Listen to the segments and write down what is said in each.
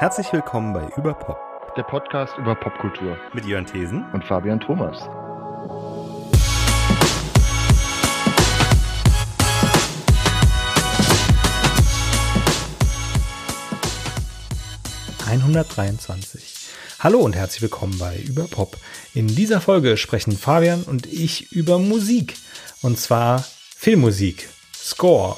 Herzlich willkommen bei Überpop, der Podcast über Popkultur mit Jörn Thesen und Fabian Thomas. ...123. Hallo und herzlich willkommen bei Überpop. In dieser Folge sprechen Fabian und ich über Musik. Und zwar Filmmusik, Score.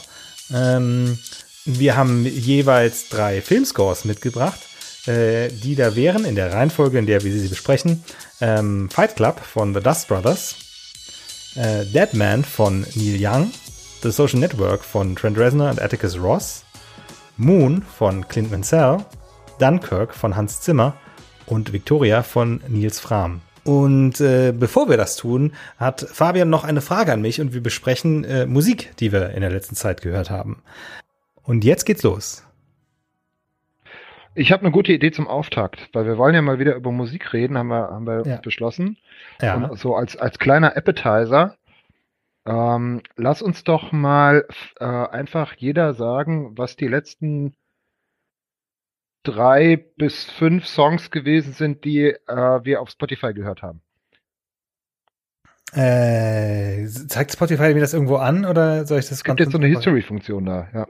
Ähm, wir haben jeweils drei Filmscores mitgebracht, äh, die da wären in der Reihenfolge, in der wir sie besprechen. Ähm, Fight Club von The Dust Brothers, äh, Dead Man von Neil Young, The Social Network von Trent Reznor und Atticus Ross, Moon von Clint Mansell, Dunkirk von Hans Zimmer und Victoria von Nils Fram. Und äh, bevor wir das tun, hat Fabian noch eine Frage an mich und wir besprechen äh, Musik, die wir in der letzten Zeit gehört haben. Und jetzt geht's los. Ich habe eine gute Idee zum Auftakt, weil wir wollen ja mal wieder über Musik reden, haben wir, haben wir ja. beschlossen. Ja. Und so als, als kleiner Appetizer, ähm, lass uns doch mal äh, einfach jeder sagen, was die letzten drei bis fünf Songs gewesen sind, die äh, wir auf Spotify gehört haben. Äh, zeigt Spotify mir das irgendwo an oder soll ich das? Es gibt jetzt so eine History-Funktion da, ja.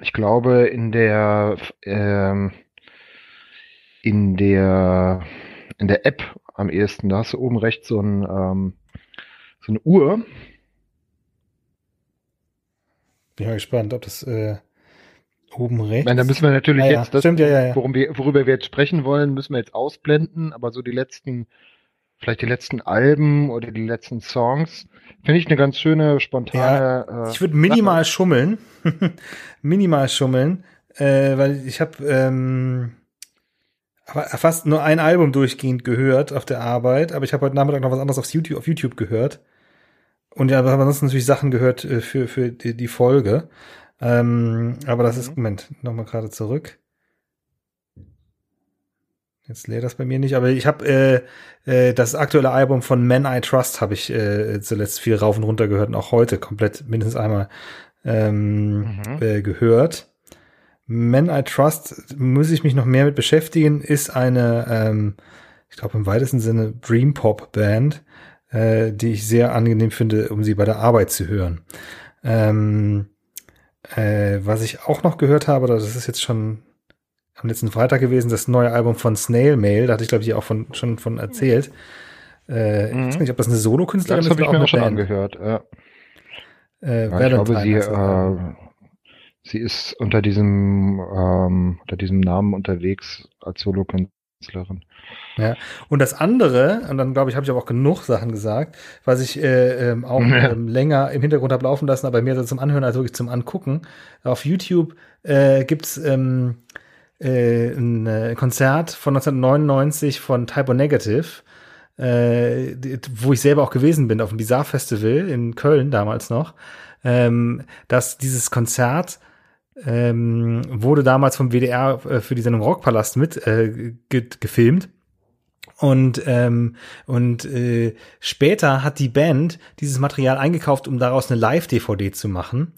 Ich glaube in der ähm, in der in der App am ehesten, da hast du oben rechts so ein ähm, so eine Uhr. Bin mal gespannt, ob das äh, oben rechts. Meine, da müssen wir natürlich ah, jetzt ja. das, Stimmt, ja, wir, worüber wir jetzt sprechen wollen, müssen wir jetzt ausblenden, aber so die letzten vielleicht die letzten Alben oder die letzten Songs. Finde ich eine ganz schöne, spontane. Ja, ich würde minimal Sache. schummeln. minimal schummeln. Äh, weil ich habe ähm, fast nur ein Album durchgehend gehört auf der Arbeit, aber ich habe heute Nachmittag noch was anderes auf YouTube, auf YouTube gehört. Und ja, aber ansonsten natürlich Sachen gehört äh, für, für die, die Folge. Ähm, aber das ist, mhm. Moment, nochmal gerade zurück. Jetzt leer das bei mir nicht, aber ich habe äh, äh, das aktuelle Album von Men I Trust habe ich äh, zuletzt viel rauf und runter gehört und auch heute komplett mindestens einmal ähm, mhm. äh, gehört. Men I Trust muss ich mich noch mehr mit beschäftigen, ist eine, ähm, ich glaube im weitesten Sinne Dream Pop Band, äh, die ich sehr angenehm finde, um sie bei der Arbeit zu hören. Ähm, äh, was ich auch noch gehört habe, das ist jetzt schon am letzten Freitag gewesen, das neue Album von Snail Mail, da hatte ich glaube ich auch von, schon von erzählt. Äh, mhm. Ich weiß nicht, ob das eine Solo-Künstlerin ist. Das habe ich mir auch schon Band. angehört, ja. Äh, ja, ich glaube, sie, äh, sie ist unter diesem, ähm, unter diesem Namen unterwegs als Solo-Künstlerin. Ja, und das andere, und dann glaube ich, habe ich aber auch genug Sachen gesagt, was ich äh, ähm, auch ähm, länger im Hintergrund habe laufen lassen, aber mehr so zum Anhören als wirklich zum Angucken. Auf YouTube äh, gibt's ähm, äh, ein äh, Konzert von 1999 von Typo Negative, äh, wo ich selber auch gewesen bin, auf dem Bizarre Festival in Köln damals noch, ähm, dass dieses Konzert ähm, wurde damals vom WDR äh, für die Sendung Rockpalast mit äh, ge gefilmt. Und, ähm, und äh, später hat die Band dieses Material eingekauft, um daraus eine Live-DVD zu machen.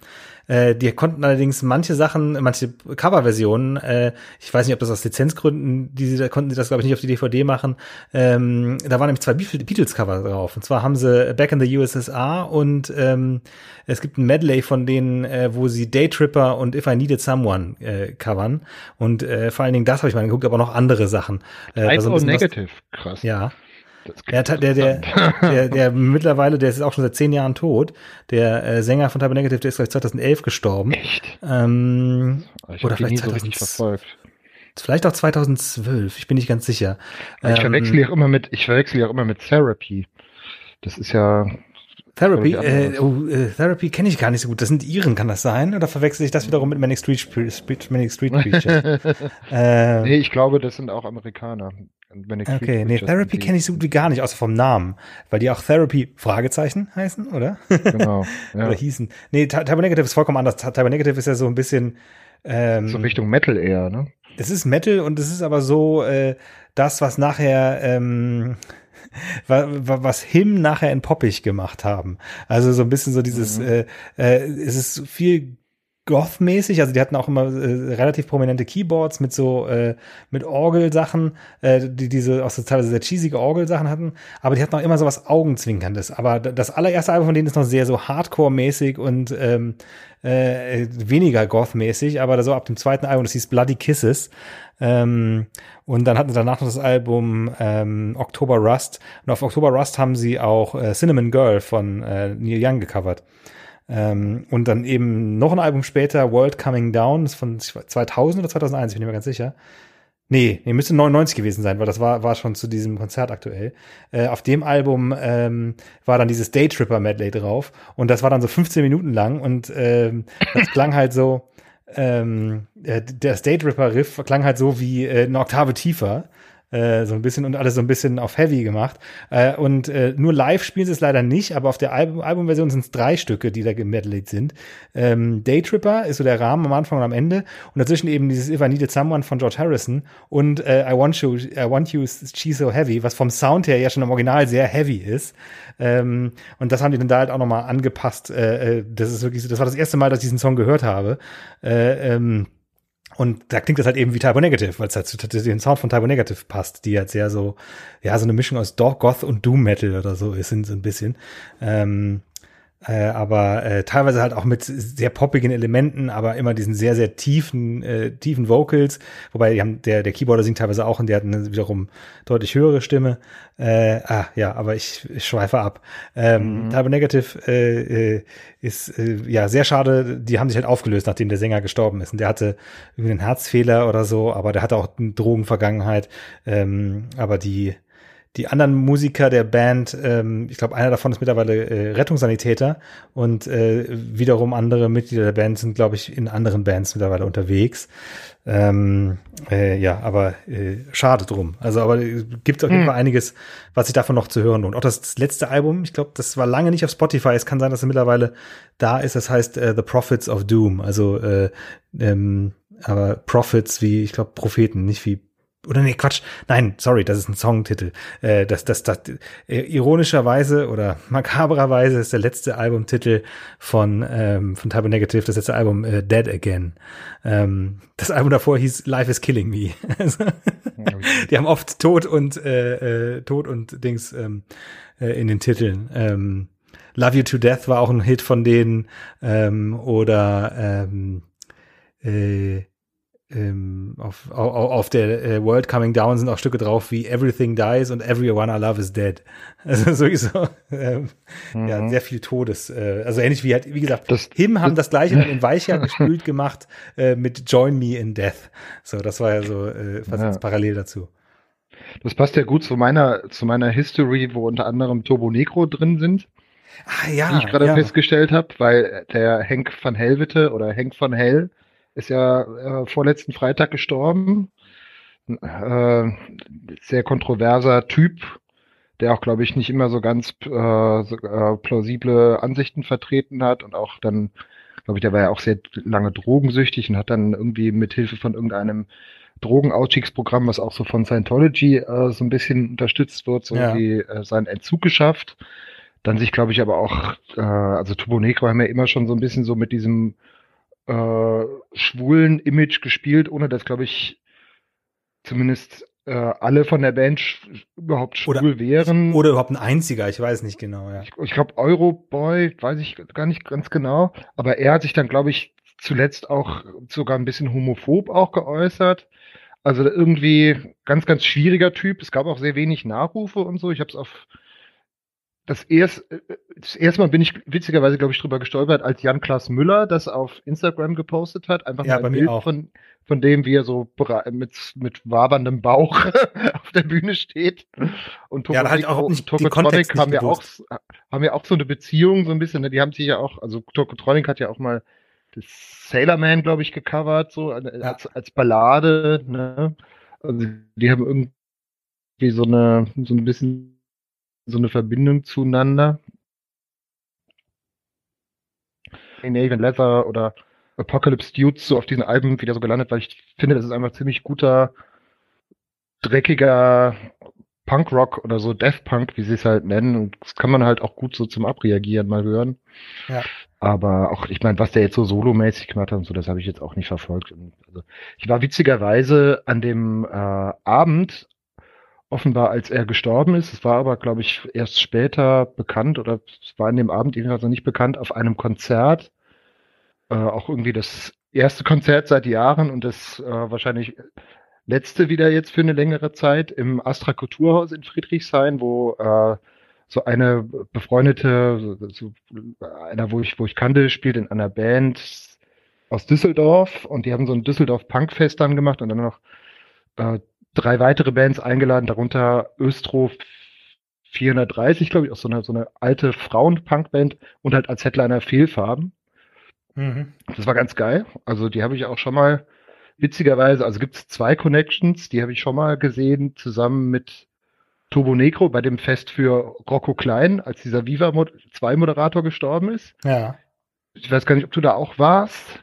Äh, die konnten allerdings manche Sachen, manche Coverversionen, äh, ich weiß nicht, ob das aus Lizenzgründen, die sie, da konnten sie das glaube ich nicht auf die DVD machen. Ähm, da waren nämlich zwei Beatles-Cover drauf. Und zwar haben sie Back in the USSR und ähm, es gibt ein Medley von denen, äh, wo sie Daytripper und If I Needed Someone äh, covern. Und äh, vor allen Dingen das habe ich mal geguckt, aber auch noch andere Sachen. Äh, also Negative, krass. Ja. Der, der, der, der, der mittlerweile, der ist auch schon seit zehn Jahren tot. Der äh, Sänger von Negative, der ist gleich 2011 gestorben. Echt? Ähm, oder vielleicht so richtig verfolgt. Vielleicht auch 2012, ich bin nicht ganz sicher. Ich ähm, verwechsel ja auch immer mit, ich verwechsel ja auch immer mit Therapy. Das ist ja. Therapy, äh, oh, äh, Therapy kenne ich gar nicht so gut. Das sind Iren, kann das sein? Oder verwechsel ich das wiederum mit Manic Street, Manic Street Preachers? äh, nee, ich glaube, das sind auch Amerikaner. Okay, nee, Therapy kenne ich so gut wie gar nicht, außer vom Namen. Weil die auch Therapy Fragezeichen heißen, oder? Genau. Ja. oder hießen. Nee, Type Negative ist vollkommen anders. Type Negative ist ja so ein bisschen ähm, So Richtung Metal eher, ne? Es ist Metal und es ist aber so äh, das, was nachher ähm, was Him nachher in poppig gemacht haben. Also so ein bisschen so dieses, mhm. äh, äh, es ist viel Goth-mäßig, also die hatten auch immer äh, relativ prominente Keyboards mit so äh, mit Orgelsachen, äh, die diese auch so teilweise sehr cheesige Orgelsachen hatten, aber die hatten auch immer so was Augenzwinkerndes. Aber das allererste Album von denen ist noch sehr so Hardcore-mäßig und ähm, äh, weniger Goth-mäßig, aber so ab dem zweiten Album, das hieß Bloody Kisses. Ähm, und dann hatten sie danach noch das Album ähm, October Rust. Und auf October Rust haben sie auch äh, Cinnamon Girl von äh, Neil Young gecovert. Ähm, und dann eben noch ein Album später, World Coming Down, ist von 2000 oder 2001, bin ich mir ganz sicher. Nee, nee, müsste 99 gewesen sein, weil das war, war schon zu diesem Konzert aktuell. Äh, auf dem Album ähm, war dann dieses Daytripper Medley drauf und das war dann so 15 Minuten lang und ähm, das klang halt so, ähm, äh, der Daytripper Riff klang halt so wie äh, eine Oktave tiefer äh, so ein bisschen und alles so ein bisschen auf Heavy gemacht. Äh, und äh, nur live spielen sie es leider nicht, aber auf der Album Albumversion sind es drei Stücke, die da gemedleyt sind. Ähm, Daytripper ist so der Rahmen am Anfang und am Ende und dazwischen eben dieses If I Needed Someone von George Harrison und äh, I Want You, I Want You, She's So Heavy, was vom Sound her ja schon im Original sehr heavy ist. Ähm, und das haben die dann da halt auch nochmal angepasst. Äh, äh, das ist wirklich so, das war das erste Mal, dass ich diesen Song gehört habe. Äh, ähm, und da klingt das halt eben wie Typo Negative, weil es halt zu den Sound von Typo Negative passt, die halt sehr so, ja, so eine Mischung aus Goth und Doom Metal oder so ist, so ein bisschen. Ähm, äh, aber äh, teilweise halt auch mit sehr poppigen Elementen, aber immer diesen sehr, sehr tiefen, äh, tiefen Vocals. Wobei die haben, der, der Keyboarder singt teilweise auch und der hat eine wiederum deutlich höhere Stimme. Äh, ah, ja, aber ich, ich schweife ab. Ähm, mhm. Turbo Negative äh, äh, ist äh, ja sehr schade. Die haben sich halt aufgelöst, nachdem der Sänger gestorben ist. Und der hatte irgendwie einen Herzfehler oder so, aber der hatte auch eine Drogenvergangenheit. Ähm, aber die die anderen Musiker der Band, ähm, ich glaube, einer davon ist mittlerweile äh, Rettungssanitäter und äh, wiederum andere Mitglieder der Band sind, glaube ich, in anderen Bands mittlerweile unterwegs. Ähm, äh, ja, aber äh, schade drum. Also, aber äh, gibt auf jeden hm. Fall einiges, was sich davon noch zu hören lohnt. Auch das, das letzte Album, ich glaube, das war lange nicht auf Spotify. Es kann sein, dass es mittlerweile da ist. Das heißt äh, The Prophets of Doom. Also, äh, ähm, aber Prophets wie, ich glaube, Propheten, nicht wie oder nee, Quatsch, nein, sorry, das ist ein Songtitel. Äh, das, das, das, äh, ironischerweise oder makabrerweise ist der letzte Albumtitel von, ähm, von Type Negative, das letzte Album äh, Dead Again. Ähm, das Album davor hieß Life is Killing Me. Also, die haben oft Tod und äh, äh, Tod und Dings ähm, äh, in den Titeln. Ähm, Love You to Death war auch ein Hit von denen ähm, oder ähm, äh, ähm, auf, auf, auf der äh, World Coming Down sind auch Stücke drauf wie Everything Dies und Everyone I Love is Dead. Also sowieso ähm, mhm. ja, sehr viel Todes. Äh, also ähnlich wie halt, wie gesagt, das, Him haben das, gleiche dann in Weicher gespült gemacht äh, mit Join Me in Death. So, das war ja so äh, fast ja. parallel dazu. Das passt ja gut zu meiner, zu meiner History, wo unter anderem Turbo Negro drin sind. Ah, ja, die ich gerade ja. festgestellt habe, weil der Henk van Helvete oder Henk van Hell ist ja äh, vorletzten Freitag gestorben. Äh, sehr kontroverser Typ, der auch, glaube ich, nicht immer so ganz äh, so, äh, plausible Ansichten vertreten hat und auch dann, glaube ich, der war ja auch sehr lange drogensüchtig und hat dann irgendwie mit Hilfe von irgendeinem Drogenausstiegsprogramm, was auch so von Scientology äh, so ein bisschen unterstützt wird, so ja. irgendwie äh, seinen Entzug geschafft. Dann sich, glaube ich, aber auch, äh, also Turbo Negro haben ja immer schon so ein bisschen so mit diesem äh, schwulen Image gespielt, ohne dass, glaube ich, zumindest äh, alle von der Band sch überhaupt schwul oder, wären. Oder überhaupt ein einziger, ich weiß nicht genau, ja. Ich, ich glaube, Euroboy, weiß ich gar nicht ganz genau, aber er hat sich dann, glaube ich, zuletzt auch sogar ein bisschen homophob auch geäußert. Also irgendwie ganz, ganz schwieriger Typ. Es gab auch sehr wenig Nachrufe und so. Ich habe es auf das, erst, äh, das erste Mal bin ich witzigerweise, glaube ich, drüber gestolpert, als Jan-Klaas Müller das auf Instagram gepostet hat. Einfach ja, ein Bild auch. von, von dem, wie er so mit, mit waberndem Bauch auf der Bühne steht. Und Tokotronic, ja, halt auch nicht Tokotronic haben ja auch, haben ja auch so eine Beziehung, so ein bisschen, ne? die haben sich ja auch, also Tokotronic hat ja auch mal das Sailor Man, glaube ich, gecovert, so als, ja. als Ballade, ne? Also die haben irgendwie so eine, so ein bisschen so eine Verbindung zueinander. Even Leather oder Apocalypse Dudes so auf diesen Alben wieder so gelandet, weil ich finde, das ist einfach ziemlich guter, dreckiger Punkrock oder so, Death Punk, wie sie es halt nennen. Und das kann man halt auch gut so zum Abreagieren mal hören. Ja. Aber auch, ich meine, was der jetzt so solomäßig gemacht hat und so, das habe ich jetzt auch nicht verfolgt. Also, ich war witzigerweise an dem äh, Abend, offenbar als er gestorben ist, es war aber, glaube ich, erst später bekannt oder es war an dem Abend jedenfalls noch nicht bekannt, auf einem Konzert, äh, auch irgendwie das erste Konzert seit Jahren und das äh, wahrscheinlich letzte wieder jetzt für eine längere Zeit im Astra Kulturhaus in Friedrichshain, wo äh, so eine befreundete, so, einer, wo ich, wo ich kannte, spielt in einer Band aus Düsseldorf und die haben so ein Düsseldorf Punkfest dann gemacht und dann noch äh, drei weitere Bands eingeladen, darunter Östro 430, glaube ich, auch so eine, so eine alte Frauen-Punkband und halt als Headliner Fehlfarben. Mhm. Das war ganz geil. Also die habe ich auch schon mal witzigerweise, also gibt es zwei Connections, die habe ich schon mal gesehen, zusammen mit Turbo Negro bei dem Fest für Rocco Klein, als dieser Viva 2 Moderator gestorben ist. Ja. Ich weiß gar nicht, ob du da auch warst.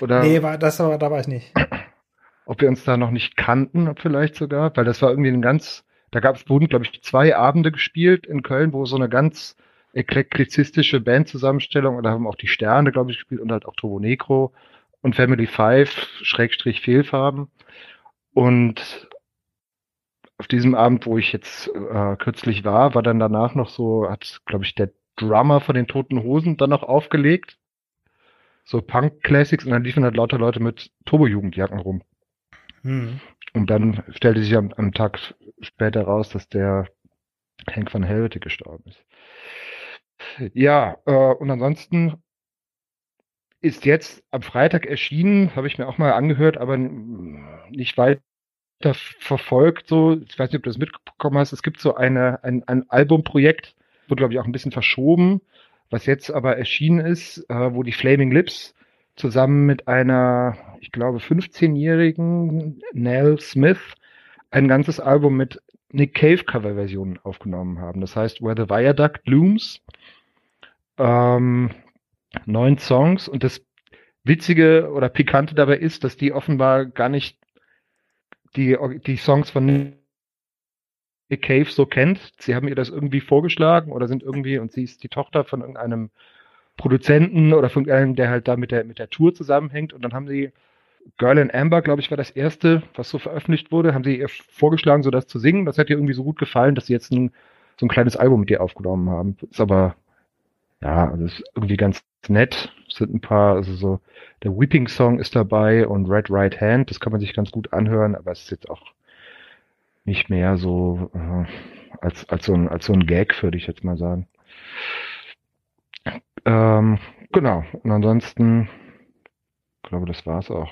Oder nee, war, das war, da war ich nicht. Ob wir uns da noch nicht kannten, vielleicht sogar, weil das war irgendwie ein ganz, da gab es, wurden, glaube ich, zwei Abende gespielt in Köln, wo so eine ganz eklektizistische Bandzusammenstellung, und da haben auch die Sterne, glaube ich, gespielt und halt auch Turbo Negro und Family Five, Schrägstrich Fehlfarben. Und auf diesem Abend, wo ich jetzt äh, kürzlich war, war dann danach noch so, hat, glaube ich, der Drummer von den Toten Hosen dann noch aufgelegt. So Punk-Classics und dann liefen halt lauter Leute mit Turbo-Jugendjacken rum. Hm. Und dann stellte sich am, am, Tag später raus, dass der Hank van Helvete gestorben ist. Ja, äh, und ansonsten ist jetzt am Freitag erschienen, habe ich mir auch mal angehört, aber nicht weiter verfolgt. So, ich weiß nicht, ob du das mitbekommen hast. Es gibt so eine, ein, ein Albumprojekt, wurde glaube ich auch ein bisschen verschoben, was jetzt aber erschienen ist, äh, wo die Flaming Lips zusammen mit einer, ich glaube, 15-jährigen Nell Smith ein ganzes Album mit Nick Cave Coverversionen aufgenommen haben. Das heißt, Where the Viaduct Blooms. Ähm, neun Songs und das Witzige oder Pikante dabei ist, dass die offenbar gar nicht die, die Songs von Nick Cave so kennt. Sie haben ihr das irgendwie vorgeschlagen oder sind irgendwie, und sie ist die Tochter von irgendeinem Produzenten oder von irgendeinem, der halt da mit der, mit der Tour zusammenhängt und dann haben sie Girl in Amber, glaube ich, war das erste, was so veröffentlicht wurde, haben sie ihr vorgeschlagen, so das zu singen. Das hat ihr irgendwie so gut gefallen, dass sie jetzt ein, so ein kleines Album mit ihr aufgenommen haben. Ist aber, ja, das ist irgendwie ganz nett. Es sind ein paar, also so, der Weeping Song ist dabei und Red Right Hand, das kann man sich ganz gut anhören, aber es ist jetzt auch nicht mehr so äh, als, als, so ein, als so ein Gag, würde ich jetzt mal sagen. Ähm, genau, und ansonsten, ich glaube, das war's auch.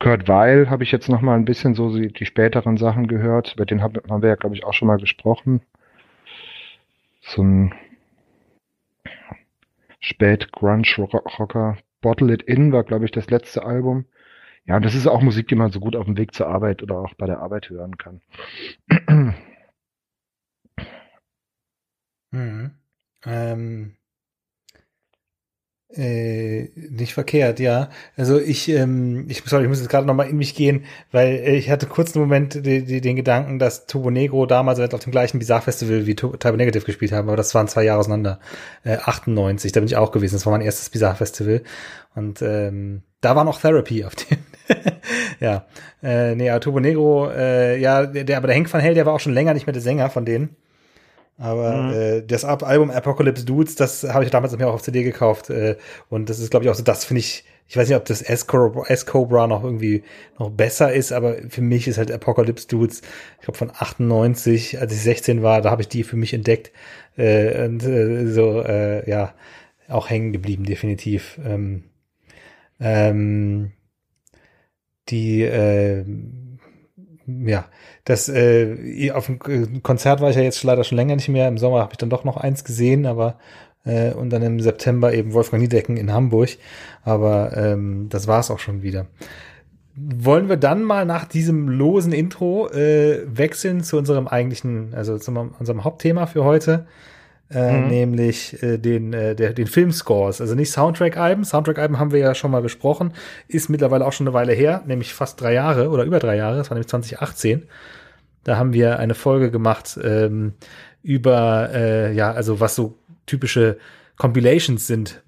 Kurt Weil habe ich jetzt noch mal ein bisschen so die, späteren Sachen gehört. Über den haben, wir ja, glaube ich, auch schon mal gesprochen. So ein spät Grunge-Rocker. Bottle It In war, glaube ich, das letzte Album. Ja, und das ist auch Musik, die man so gut auf dem Weg zur Arbeit oder auch bei der Arbeit hören kann. Mhm. Ähm, äh, nicht verkehrt, ja. Also ich, ähm, ich, sorry, ich muss jetzt gerade nochmal in mich gehen, weil äh, ich hatte kurz einen Moment die, die, den Gedanken, dass Turbo Negro damals auf dem gleichen Bizarre Festival wie Turbo Negative gespielt haben, aber das waren zwei Jahre auseinander. Äh, 98, da bin ich auch gewesen. Das war mein erstes Bizarre Festival. Und ähm, da war noch Therapy auf dem. ja. Äh, nee, aber Turbo Negro, äh, ja, der, aber der Henk van Hell, der war auch schon länger nicht mehr der Sänger von denen. Aber mhm. äh, das Album Apocalypse Dudes, das habe ich damals mir auch auf CD gekauft. Äh, und das ist, glaube ich, auch so, das finde ich, ich weiß nicht, ob das S-Cobra noch irgendwie noch besser ist, aber für mich ist halt Apocalypse Dudes, ich glaube von 98, als ich 16 war, da habe ich die für mich entdeckt. Äh, und äh, so, äh, ja, auch hängen geblieben, definitiv. Ähm, ähm, die, äh, ja, das äh, auf dem Konzert war ich ja jetzt leider schon länger nicht mehr. Im Sommer habe ich dann doch noch eins gesehen, aber äh, und dann im September eben Wolfgang Niedecken in Hamburg. Aber ähm, das war es auch schon wieder. Wollen wir dann mal nach diesem losen Intro äh, wechseln zu unserem eigentlichen, also zu unserem Hauptthema für heute? Äh, mhm. nämlich äh, den, äh, der, den Filmscores. Also nicht Soundtrack-Alben. Soundtrack-Alben haben wir ja schon mal besprochen. Ist mittlerweile auch schon eine Weile her, nämlich fast drei Jahre oder über drei Jahre. Das war nämlich 2018. Da haben wir eine Folge gemacht ähm, über, äh, ja, also was so typische Compilations sind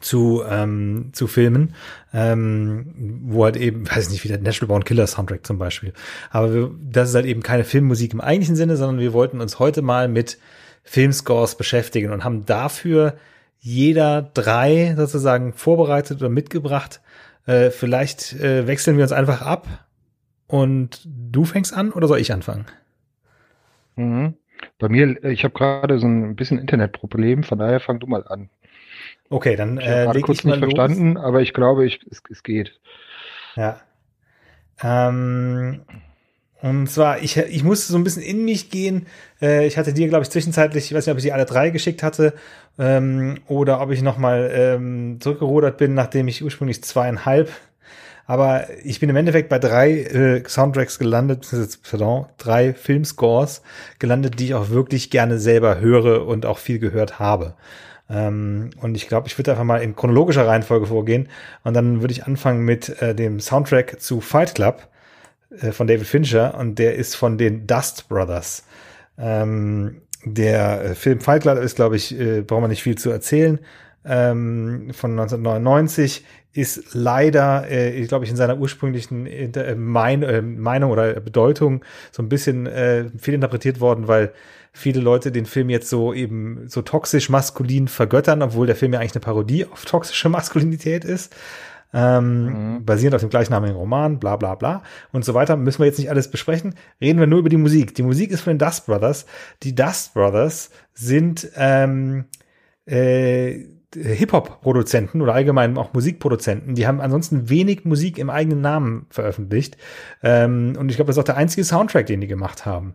zu, ähm, zu Filmen, ähm, wo halt eben, weiß ich nicht, wie der National Born Killer Soundtrack zum Beispiel. Aber wir, das ist halt eben keine Filmmusik im eigentlichen Sinne, sondern wir wollten uns heute mal mit Filmscores beschäftigen und haben dafür jeder drei sozusagen vorbereitet oder mitgebracht. Äh, vielleicht äh, wechseln wir uns einfach ab und du fängst an oder soll ich anfangen? Mhm. Bei mir, ich habe gerade so ein bisschen Internetproblem, von daher fang du mal an. Okay, dann ich äh, leg kurz ich mal nicht los. verstanden, aber ich glaube, ich, es, es geht. Ja. Ähm, und zwar, ich, ich musste so ein bisschen in mich gehen. Äh, ich hatte dir, glaube ich, zwischenzeitlich, ich weiß nicht, ob ich die alle drei geschickt hatte ähm, oder ob ich nochmal ähm, zurückgerudert bin, nachdem ich ursprünglich zweieinhalb. Aber ich bin im Endeffekt bei drei äh, Soundtracks gelandet, pardon, drei Filmscores gelandet, die ich auch wirklich gerne selber höre und auch viel gehört habe. Ähm, und ich glaube, ich würde einfach mal in chronologischer Reihenfolge vorgehen. Und dann würde ich anfangen mit äh, dem Soundtrack zu Fight Club äh, von David Fincher. Und der ist von den Dust Brothers. Ähm, der äh, Film Fight ist, glaube ich, äh, braucht man nicht viel zu erzählen. Ähm, von 1999 ist leider, äh, glaube ich, in seiner ursprünglichen äh, mein, äh, Meinung oder Bedeutung so ein bisschen äh, fehlinterpretiert worden, weil viele Leute den Film jetzt so eben so toxisch maskulin vergöttern, obwohl der Film ja eigentlich eine Parodie auf toxische Maskulinität ist. Ähm, mhm. basierend auf dem gleichnamigen Roman, bla bla bla und so weiter. Müssen wir jetzt nicht alles besprechen. Reden wir nur über die Musik. Die Musik ist von den Dust Brothers. Die Dust Brothers sind ähm, äh, Hip-Hop-Produzenten oder allgemein auch Musikproduzenten, die haben ansonsten wenig Musik im eigenen Namen veröffentlicht. Ähm, und ich glaube, das ist auch der einzige Soundtrack, den die gemacht haben.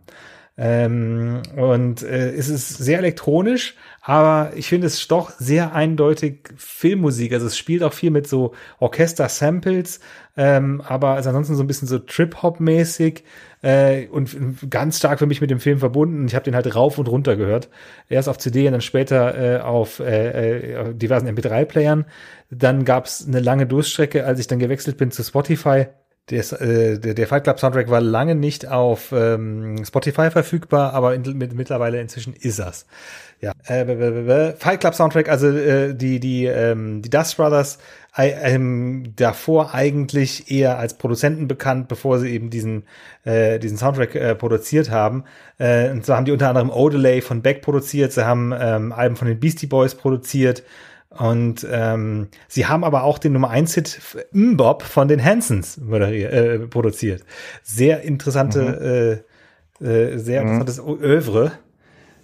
Ähm, und äh, es ist sehr elektronisch, aber ich finde es doch sehr eindeutig Filmmusik. Also es spielt auch viel mit so Orchester-Samples, ähm, aber ist ansonsten so ein bisschen so Trip-Hop-mäßig äh, und ganz stark für mich mit dem Film verbunden. Ich habe den halt rauf und runter gehört. Erst auf CD und dann später äh, auf äh, äh diversen MP3-Playern. Dann gab's eine lange Durststrecke, als ich dann gewechselt bin zu Spotify des, äh, der, der Fight Club Soundtrack war lange nicht auf ähm, Spotify verfügbar, aber in, mit, mittlerweile inzwischen ist das. Ja, äh, Fight Club Soundtrack, also äh, die die ähm, die Dust Brothers äh, ähm, davor eigentlich eher als Produzenten bekannt, bevor sie eben diesen äh, diesen Soundtrack äh, produziert haben. Äh, und so haben die unter anderem Odelay von Beck produziert, sie haben ähm, Alben von den Beastie Boys produziert und ähm, sie haben aber auch den Nummer 1 Hit Mbop von den Hansons moderiert, äh, produziert. Sehr interessante, mhm. äh, äh, sehr mhm. interessantes Övre.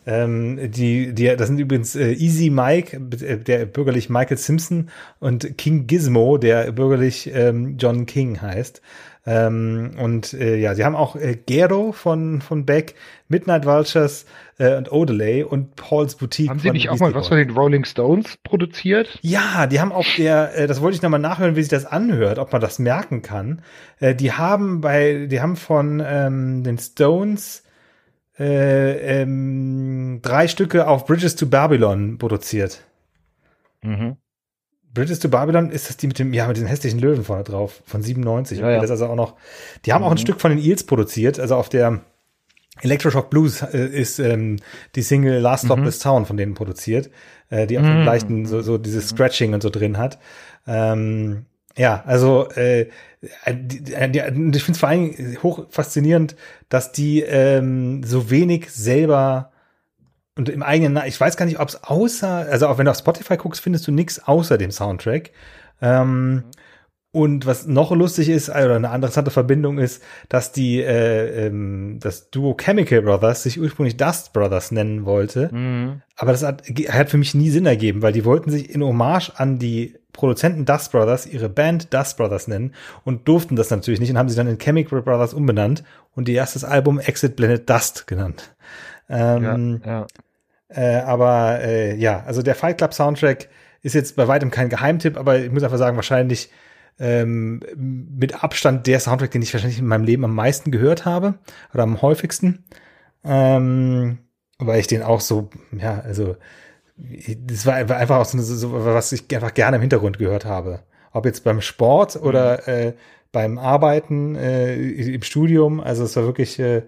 Ähm, die, die, das sind übrigens äh, Easy Mike, äh, der bürgerlich Michael Simpson und King Gizmo, der bürgerlich ähm, John King heißt. Ähm, und äh, ja, sie haben auch äh, Gero von, von Beck, Midnight Vultures äh, und Odelay und Paul's Boutique. Haben sie nicht auch mal was von den Rolling Stones produziert? Ja, die haben auch der, äh, das wollte ich nochmal nachhören, wie sich das anhört, ob man das merken kann. Äh, die haben bei, die haben von ähm, den Stones äh, ähm, drei Stücke auf Bridges to Babylon produziert. Mhm. Bridges to Babylon ist das die mit dem, ja, mit den hässlichen Löwen vorne drauf, von 97. Ja, ja. Das ist also auch noch, die haben mhm. auch ein mhm. Stück von den Eels produziert, also auf der Electroshock Blues äh, ist ähm, die Single Last Stop mhm. is Town von denen produziert, äh, die auf dem mhm. leichten so, so dieses Scratching und so drin hat. Ähm, ja, also äh, die, die, ich finde es vor allem hoch faszinierend, dass die ähm, so wenig selber und im eigenen, ich weiß gar nicht, ob es außer, also auch wenn du auf Spotify guckst, findest du nichts außer dem Soundtrack. Ähm, mhm. Und was noch lustig ist, oder eine interessante Verbindung ist, dass die äh, ähm, das Duo Chemical Brothers sich ursprünglich Dust Brothers nennen wollte. Mhm. Aber das hat, hat für mich nie Sinn ergeben, weil die wollten sich in Hommage an die Produzenten Dust Brothers ihre Band Dust Brothers nennen und durften das natürlich nicht und haben sie dann in Chemical Brothers umbenannt und ihr erstes Album Exit Blended Dust genannt. Ähm, ja, ja. Äh, aber äh, ja, also der Fight Club Soundtrack ist jetzt bei weitem kein Geheimtipp, aber ich muss einfach sagen, wahrscheinlich ähm, mit Abstand der Soundtrack, den ich wahrscheinlich in meinem Leben am meisten gehört habe oder am häufigsten. Ähm, weil ich den auch so, ja, also das war einfach auch so, so, was ich einfach gerne im Hintergrund gehört habe. Ob jetzt beim Sport oder mhm. äh, beim Arbeiten äh, im Studium. Also es war wirklich äh,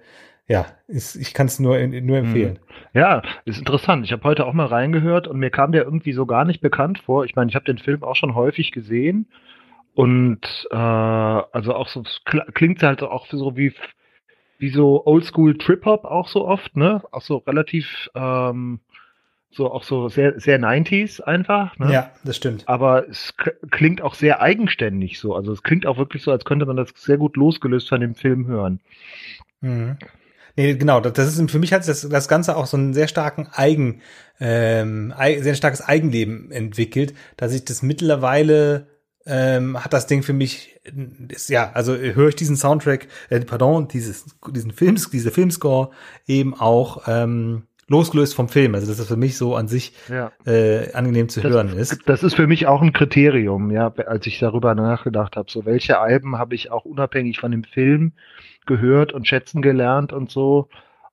ja, ist, ich kann es nur, nur empfehlen. Hm. Ja, ist interessant. Ich habe heute auch mal reingehört und mir kam der irgendwie so gar nicht bekannt vor. Ich meine, ich habe den Film auch schon häufig gesehen und äh, also auch so klingt halt auch so wie wie so Oldschool Trip Hop auch so oft, ne? Auch so relativ ähm, so auch so sehr sehr 90s einfach, ne? Ja, das stimmt. Aber es klingt auch sehr eigenständig so. Also es klingt auch wirklich so, als könnte man das sehr gut losgelöst von dem Film hören. Mhm. Nee, genau, das ist für mich hat das, das Ganze auch so einen sehr starken Eigen, ähm, sehr starkes Eigenleben entwickelt, dass ich das mittlerweile ähm, hat das Ding für mich, ist, ja, also höre ich diesen Soundtrack, äh, pardon, dieses, diesen Films, diese Filmscore eben auch ähm, losgelöst vom Film. Also das ist für mich so an sich ja. äh, angenehm zu das, hören ist. Das ist für mich auch ein Kriterium, ja, als ich darüber nachgedacht habe. So welche Alben habe ich auch unabhängig von dem Film gehört und schätzen gelernt und so.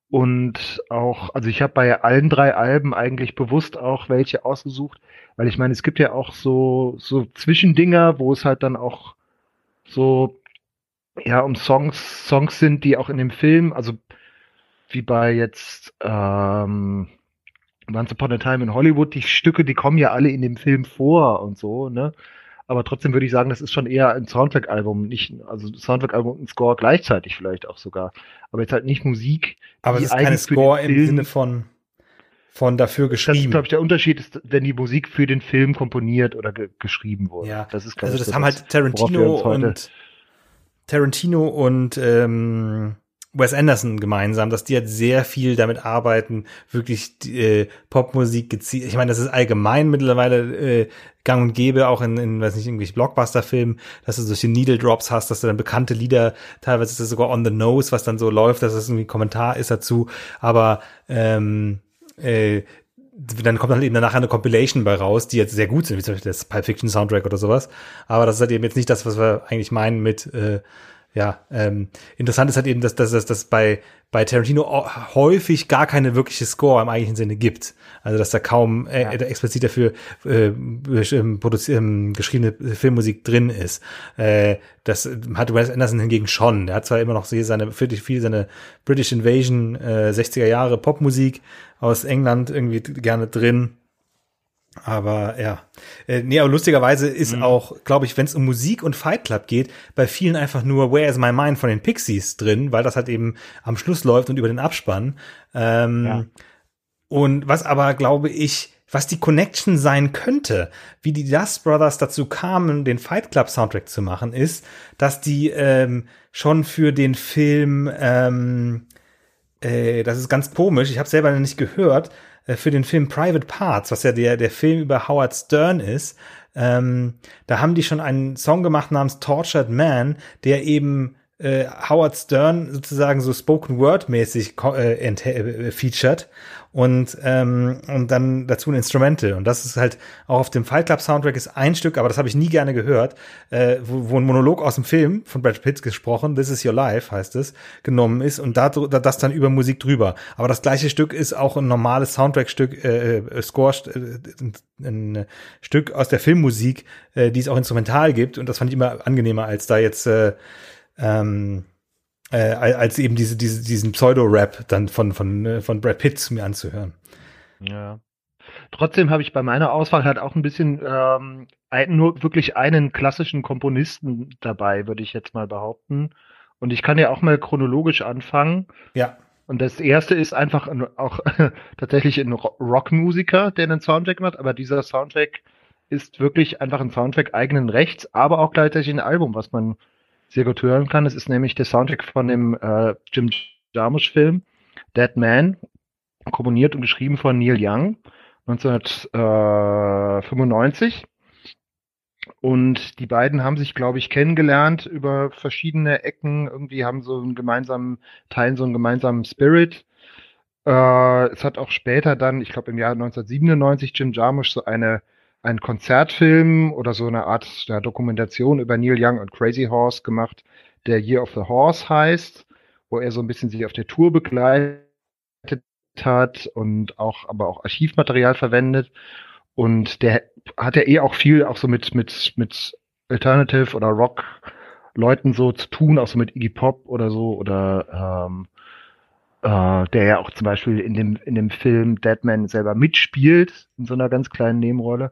Und auch, also ich habe bei allen drei Alben eigentlich bewusst auch welche ausgesucht, weil ich meine, es gibt ja auch so, so Zwischendinger, wo es halt dann auch so, ja, um Songs, Songs sind, die auch in dem Film, also wie bei jetzt ähm, Once Upon a Time in Hollywood, die Stücke, die kommen ja alle in dem Film vor und so, ne? Aber trotzdem würde ich sagen, das ist schon eher ein Soundtrack-Album, nicht, also Soundtrack-Album und Score gleichzeitig vielleicht auch sogar. Aber jetzt halt nicht Musik. Aber es ist keine Score im Sinne von, von dafür geschrieben. Das ist, glaube ich, der Unterschied ist, wenn die Musik für den Film komponiert oder ge geschrieben wurde. Ja, das ist, also das so haben halt Tarantino und Tarantino und ähm, Wes Anderson gemeinsam, dass die halt sehr viel damit arbeiten, wirklich äh, Popmusik gezielt. Ich meine, das ist allgemein mittlerweile äh, gang und gäbe, auch in, in weiß nicht, irgendwelchen Blockbuster-Filmen, dass du solche Needle Drops hast, dass du dann bekannte Lieder, teilweise ist das sogar on the nose, was dann so läuft, dass das irgendwie ein Kommentar ist dazu. Aber ähm, äh, dann kommt halt eben danach eine Compilation bei raus, die jetzt sehr gut sind, wie zum Beispiel das Pulp Fiction Soundtrack oder sowas. Aber das ist halt eben jetzt nicht das, was wir eigentlich meinen mit äh, ja, ähm, interessant ist halt eben, dass, dass, dass, dass bei, bei Tarantino häufig gar keine wirkliche Score im eigentlichen Sinne gibt. Also dass da kaum äh, ja. explizit dafür äh, ähm, ähm, geschriebene Filmmusik drin ist. Äh, das hat Wes Anderson hingegen schon. Er hat zwar immer noch seine viel seine British Invasion äh, 60er Jahre Popmusik aus England irgendwie gerne drin aber ja, äh, nee, aber lustigerweise ist mhm. auch, glaube ich, wenn es um Musik und Fight Club geht, bei vielen einfach nur Where is My Mind von den Pixies drin, weil das halt eben am Schluss läuft und über den Abspann. Ähm, ja. Und was aber, glaube ich, was die Connection sein könnte, wie die Dust Brothers dazu kamen, den Fight Club Soundtrack zu machen, ist, dass die ähm, schon für den Film, ähm, äh, das ist ganz komisch, ich habe selber nicht gehört, für den Film Private Parts, was ja der, der Film über Howard Stern ist, ähm, da haben die schon einen Song gemacht namens Tortured Man, der eben äh, Howard Stern sozusagen so Spoken Word mäßig äh, äh, featured und ähm, und dann dazu ein Instrumental und das ist halt auch auf dem Fight Club Soundtrack ist ein Stück, aber das habe ich nie gerne gehört, äh, wo, wo ein Monolog aus dem Film von Brad Pitt gesprochen, This is Your Life heißt es, genommen ist und da, da das dann über Musik drüber. Aber das gleiche Stück ist auch ein normales Soundtrack-Stück, äh, äh Score, äh, ein, ein Stück aus der Filmmusik, äh, die es auch instrumental gibt und das fand ich immer angenehmer als da jetzt äh, ähm, äh, als eben diese, diese, diesen Pseudo-Rap dann von, von, äh, von Brad Pitt mir anzuhören. Ja. Trotzdem habe ich bei meiner Auswahl halt auch ein bisschen ähm, ein, nur wirklich einen klassischen Komponisten dabei, würde ich jetzt mal behaupten. Und ich kann ja auch mal chronologisch anfangen. Ja. Und das erste ist einfach ein, auch tatsächlich ein Rockmusiker, der einen Soundtrack macht, aber dieser Soundtrack ist wirklich einfach ein Soundtrack eigenen Rechts, aber auch gleichzeitig ein Album, was man sehr gut hören kann. Es ist nämlich der Soundtrack von dem äh, Jim Jarmusch-Film Dead Man, komponiert und geschrieben von Neil Young 1995. Und die beiden haben sich, glaube ich, kennengelernt über verschiedene Ecken. Irgendwie haben so einen gemeinsamen, teilen so einen gemeinsamen Spirit. Äh, es hat auch später dann, ich glaube im Jahr 1997, Jim Jarmusch so eine einen Konzertfilm oder so eine Art ja, Dokumentation über Neil Young und Crazy Horse gemacht, der Year of the Horse heißt, wo er so ein bisschen sich auf der Tour begleitet hat und auch, aber auch Archivmaterial verwendet. Und der hat ja eh auch viel auch so mit, mit, mit Alternative oder Rock Leuten so zu tun, auch so mit Iggy Pop oder so oder ähm, äh, der ja auch zum Beispiel in dem, in dem Film Deadman selber mitspielt, in so einer ganz kleinen Nebenrolle.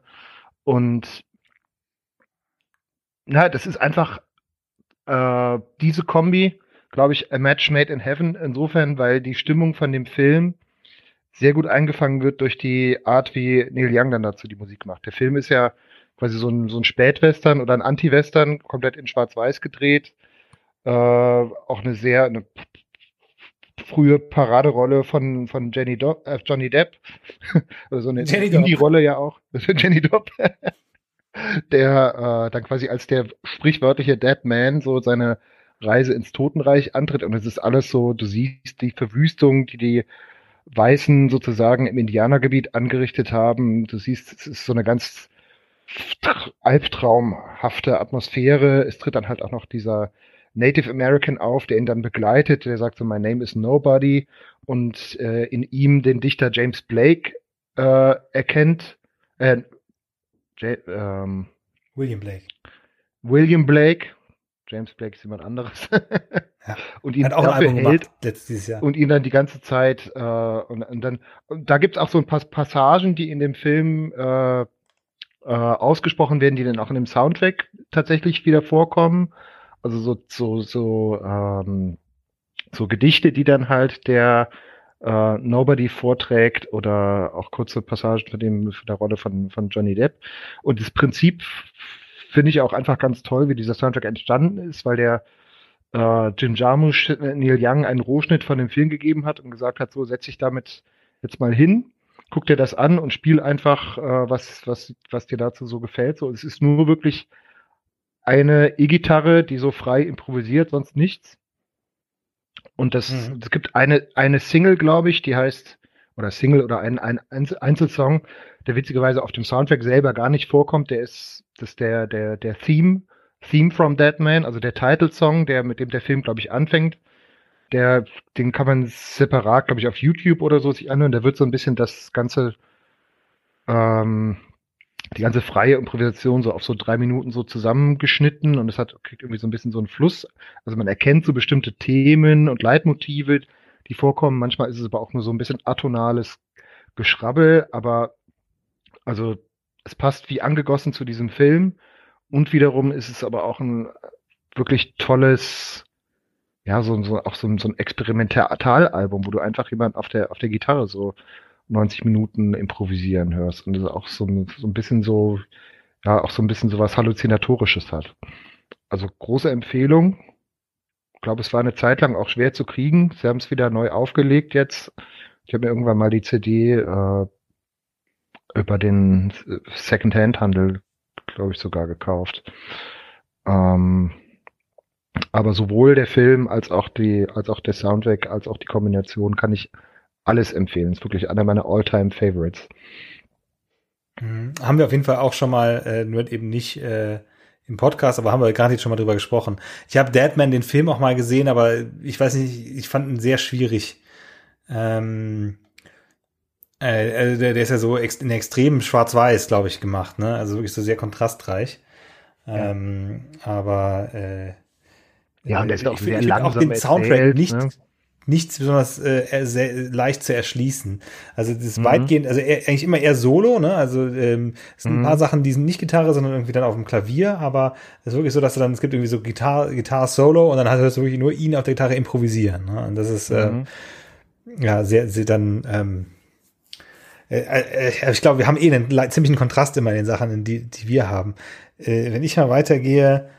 Und na, das ist einfach äh, diese Kombi, glaube ich, a match made in heaven, insofern, weil die Stimmung von dem Film sehr gut eingefangen wird durch die Art, wie Neil Young dann dazu die Musik macht. Der Film ist ja quasi so ein, so ein Spätwestern oder ein Anti-Western, komplett in Schwarz-Weiß gedreht. Äh, auch eine sehr eine frühe Paraderolle von, von Jenny Do äh, Johnny Depp. also so eine Indie-Rolle ja auch. Jenny Depp. der äh, dann quasi als der sprichwörtliche Dead Man so seine Reise ins Totenreich antritt. Und es ist alles so, du siehst die Verwüstung, die die Weißen sozusagen im Indianergebiet angerichtet haben. Du siehst, es ist so eine ganz albtraumhafte Atmosphäre. Es tritt dann halt auch noch dieser Native American auf, der ihn dann begleitet. Der sagt so, my name is nobody. Und äh, in ihm den Dichter James Blake äh, erkennt. Äh, J ähm, William Blake. William Blake. James Blake ist jemand anderes. ja. Und ihn Hat auch dafür hält letztes Jahr. und ihn dann die ganze Zeit äh, und, und dann und da gibt es auch so ein paar Passagen, die in dem Film äh, äh, ausgesprochen werden, die dann auch in dem Soundtrack tatsächlich wieder vorkommen. Also so so so ähm, so Gedichte, die dann halt der äh, Nobody vorträgt oder auch kurze Passagen von dem von der Rolle von von Johnny Depp. Und das Prinzip finde ich auch einfach ganz toll, wie dieser Soundtrack entstanden ist, weil der äh, Jim Jarmusch äh, Neil Young einen Rohschnitt von dem Film gegeben hat und gesagt hat, so setz dich damit jetzt mal hin, guck dir das an und spiel einfach, äh, was, was, was dir dazu so gefällt. So, es ist nur wirklich eine E-Gitarre, die so frei improvisiert, sonst nichts. Und das, mhm. es gibt eine, eine Single, glaube ich, die heißt, oder Single oder ein, ein Einzelsong, der witzigerweise auf dem Soundtrack selber gar nicht vorkommt. Der ist, das ist der, der, der Theme, Theme from Deadman, also der Title-Song, der, mit dem der Film, glaube ich, anfängt. Der, den kann man separat, glaube ich, auf YouTube oder so sich anhören. Da wird so ein bisschen das ganze, ähm, die ganze freie Improvisation so auf so drei Minuten so zusammengeschnitten und es hat kriegt irgendwie so ein bisschen so einen Fluss. Also man erkennt so bestimmte Themen und Leitmotive, die vorkommen. Manchmal ist es aber auch nur so ein bisschen atonales Geschrabbel, aber also es passt wie angegossen zu diesem Film und wiederum ist es aber auch ein wirklich tolles, ja, so, so auch so ein, so ein Experimentalalbum, wo du einfach jemand auf der, auf der Gitarre so 90 Minuten improvisieren hörst und das auch so, so ein bisschen so, ja, auch so ein bisschen so was Halluzinatorisches hat. Also große Empfehlung. Ich glaube, es war eine Zeit lang auch schwer zu kriegen. Sie haben es wieder neu aufgelegt jetzt. Ich habe mir irgendwann mal die CD äh, über den Secondhand-Handel, glaube ich, sogar gekauft. Ähm, aber sowohl der Film als auch die, als auch der Soundtrack, als auch die Kombination kann ich alles empfehlen. Ist wirklich einer meiner All-Time Favorites. Mhm. Haben wir auf jeden Fall auch schon mal, äh, nur eben nicht äh, im Podcast, aber haben wir gar nicht schon mal drüber gesprochen. Ich habe Deadman den Film auch mal gesehen, aber ich weiß nicht, ich fand ihn sehr schwierig. Ähm, äh, also der, der ist ja so ex in extrem schwarz-weiß, glaube ich, gemacht, ne? Also wirklich so sehr kontrastreich. Ja. Ähm, aber äh, ja, und der ist auch sehr langsam auch den Soundtrack erzählt, nicht ne? Nichts besonders äh, sehr leicht zu erschließen. Also das ist mhm. weitgehend, also eher, eigentlich immer eher Solo, ne? Also ähm, es sind mhm. ein paar Sachen, die sind nicht Gitarre, sondern irgendwie dann auf dem Klavier, aber es ist wirklich so, dass du dann, es gibt irgendwie so Gitarre, Gitarre Solo und dann hast du wirklich nur ihn auf der Gitarre improvisieren. Ne? Und das ist äh, mhm. äh, ja sehr, sehr dann ähm, äh, äh, ich glaube, wir haben eh einen ziemlichen Kontrast immer in den Sachen, die, die wir haben. Äh, wenn ich mal weitergehe,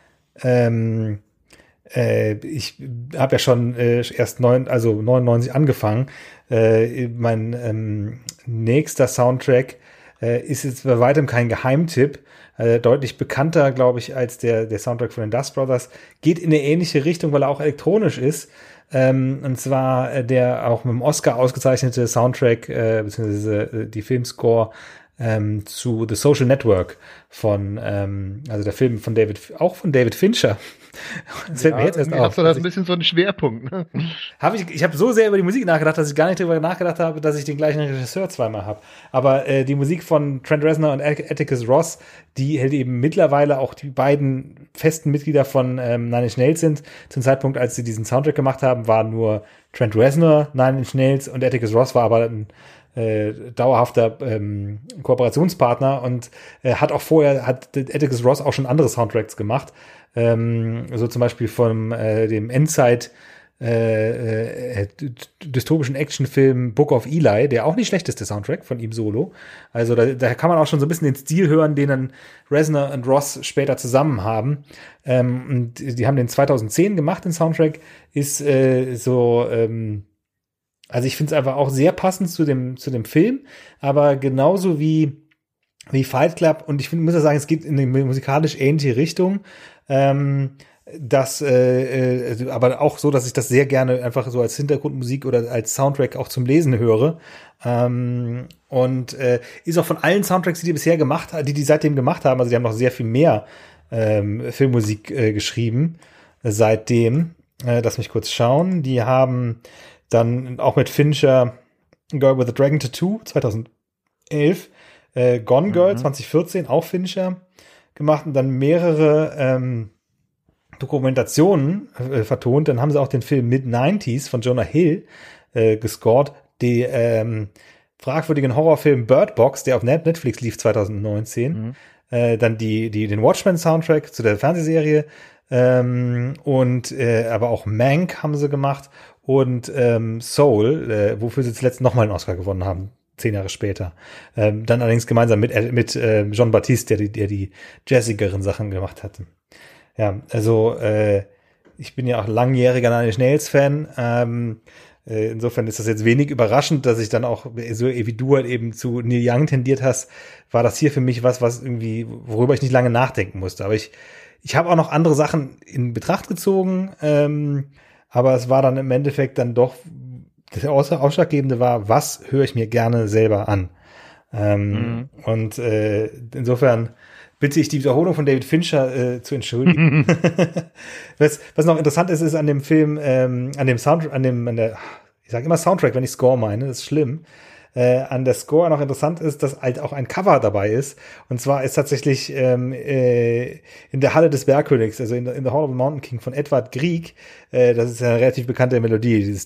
ähm, äh, ich habe ja schon äh, erst neun, also 99 angefangen. Äh, mein ähm, nächster Soundtrack äh, ist jetzt bei weitem kein Geheimtipp. Äh, deutlich bekannter, glaube ich, als der, der Soundtrack von den Dust Brothers. Geht in eine ähnliche Richtung, weil er auch elektronisch ist. Ähm, und zwar äh, der auch mit dem Oscar ausgezeichnete Soundtrack, beziehungsweise die Filmscore ähm, zu The Social Network von, ähm, also der Film von David, auch von David Fincher. Das ja, jetzt erst auf. Hast du das ein bisschen so einen Schwerpunkt, ne? Hab ich ich habe so sehr über die Musik nachgedacht, dass ich gar nicht darüber nachgedacht habe, dass ich den gleichen Regisseur zweimal habe. Aber äh, die Musik von Trent Reznor und Atticus Ross, die hält eben mittlerweile auch die beiden festen Mitglieder von ähm, Nine Inch Nails sind. Zum Zeitpunkt, als sie diesen Soundtrack gemacht haben, war nur Trent Reznor Nine Inch Nails und Atticus Ross war aber ein äh, dauerhafter ähm, Kooperationspartner und äh, hat auch vorher, hat Atticus Ross auch schon andere Soundtracks gemacht. Ähm, so zum Beispiel von äh, dem Endzeit äh, äh, dystopischen Actionfilm Book of Eli, der auch nicht schlechteste Soundtrack von ihm solo. Also da, da kann man auch schon so ein bisschen den Stil hören, den dann Reznor und Ross später zusammen haben. Ähm, und die haben den 2010 gemacht, den Soundtrack, ist äh, so ähm, also ich finde es einfach auch sehr passend zu dem, zu dem Film, aber genauso wie, wie Fight Club und ich find, muss ja sagen, es geht in eine musikalisch ähnliche Richtung. Ähm, das, äh, äh, aber auch so, dass ich das sehr gerne einfach so als Hintergrundmusik oder als Soundtrack auch zum Lesen höre. Ähm, und äh, ist auch von allen Soundtracks, die die bisher gemacht haben, die die seitdem gemacht haben, also die haben noch sehr viel mehr ähm, Filmmusik äh, geschrieben seitdem. Äh, lass mich kurz schauen. Die haben dann auch mit Fincher Girl with a Dragon Tattoo 2011. Äh, Gone Girl mhm. 2014, auch Fincher gemacht und dann mehrere ähm, Dokumentationen äh, vertont. Dann haben sie auch den Film Mid-90s von Jonah Hill äh, gescored. Die ähm, fragwürdigen Horrorfilm Bird Box, der auf Netflix lief 2019. Mhm. Äh, dann die, die, den Watchmen-Soundtrack zu der Fernsehserie. Ähm, und äh, aber auch Mank haben sie gemacht und ähm, Soul, äh, wofür sie zuletzt nochmal einen Oscar gewonnen haben, zehn Jahre später. Ähm, dann allerdings gemeinsam mit, äh, mit äh, John Baptiste, der die, der die jazzigeren Sachen gemacht hatte. Ja, also äh, ich bin ja auch langjähriger Nine Inch Nails Fan. Ähm, äh, insofern ist das jetzt wenig überraschend, dass ich dann auch, so wie du halt eben zu Neil Young tendiert hast, war das hier für mich was, was irgendwie, worüber ich nicht lange nachdenken musste. Aber ich, ich habe auch noch andere Sachen in Betracht gezogen. Ähm, aber es war dann im Endeffekt dann doch, das Ausschlaggebende war, was höre ich mir gerne selber an. Ähm, mhm. Und äh, insofern bitte ich die Wiederholung von David Fincher äh, zu entschuldigen. was, was noch interessant ist, ist an dem Film, ähm, an dem Soundtrack, an dem, an der, ich sage immer Soundtrack, wenn ich Score meine, das ist schlimm äh, an der Score noch interessant ist, dass halt auch ein Cover dabei ist. Und zwar ist tatsächlich ähm, äh, in der Halle des Bergkönigs, also in, in the Hall of the Mountain King von Edward Grieg, äh, das ist eine relativ bekannte Melodie, dieses